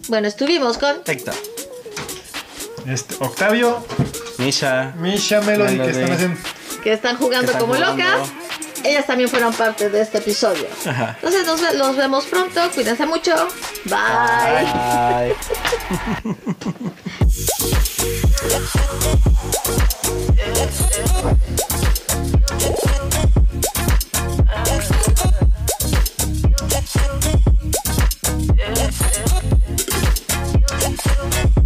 Bueno, estuvimos con. Héctor. Este, Octavio, Misha. Misha, Melody, que están haciendo. que están jugando Que están como jugando. locas. Ellas también fueron parte de este episodio. Ajá. Entonces, nos, los vemos pronto. Cuídense mucho. Bye. Bye. [laughs] Yeah, yeah.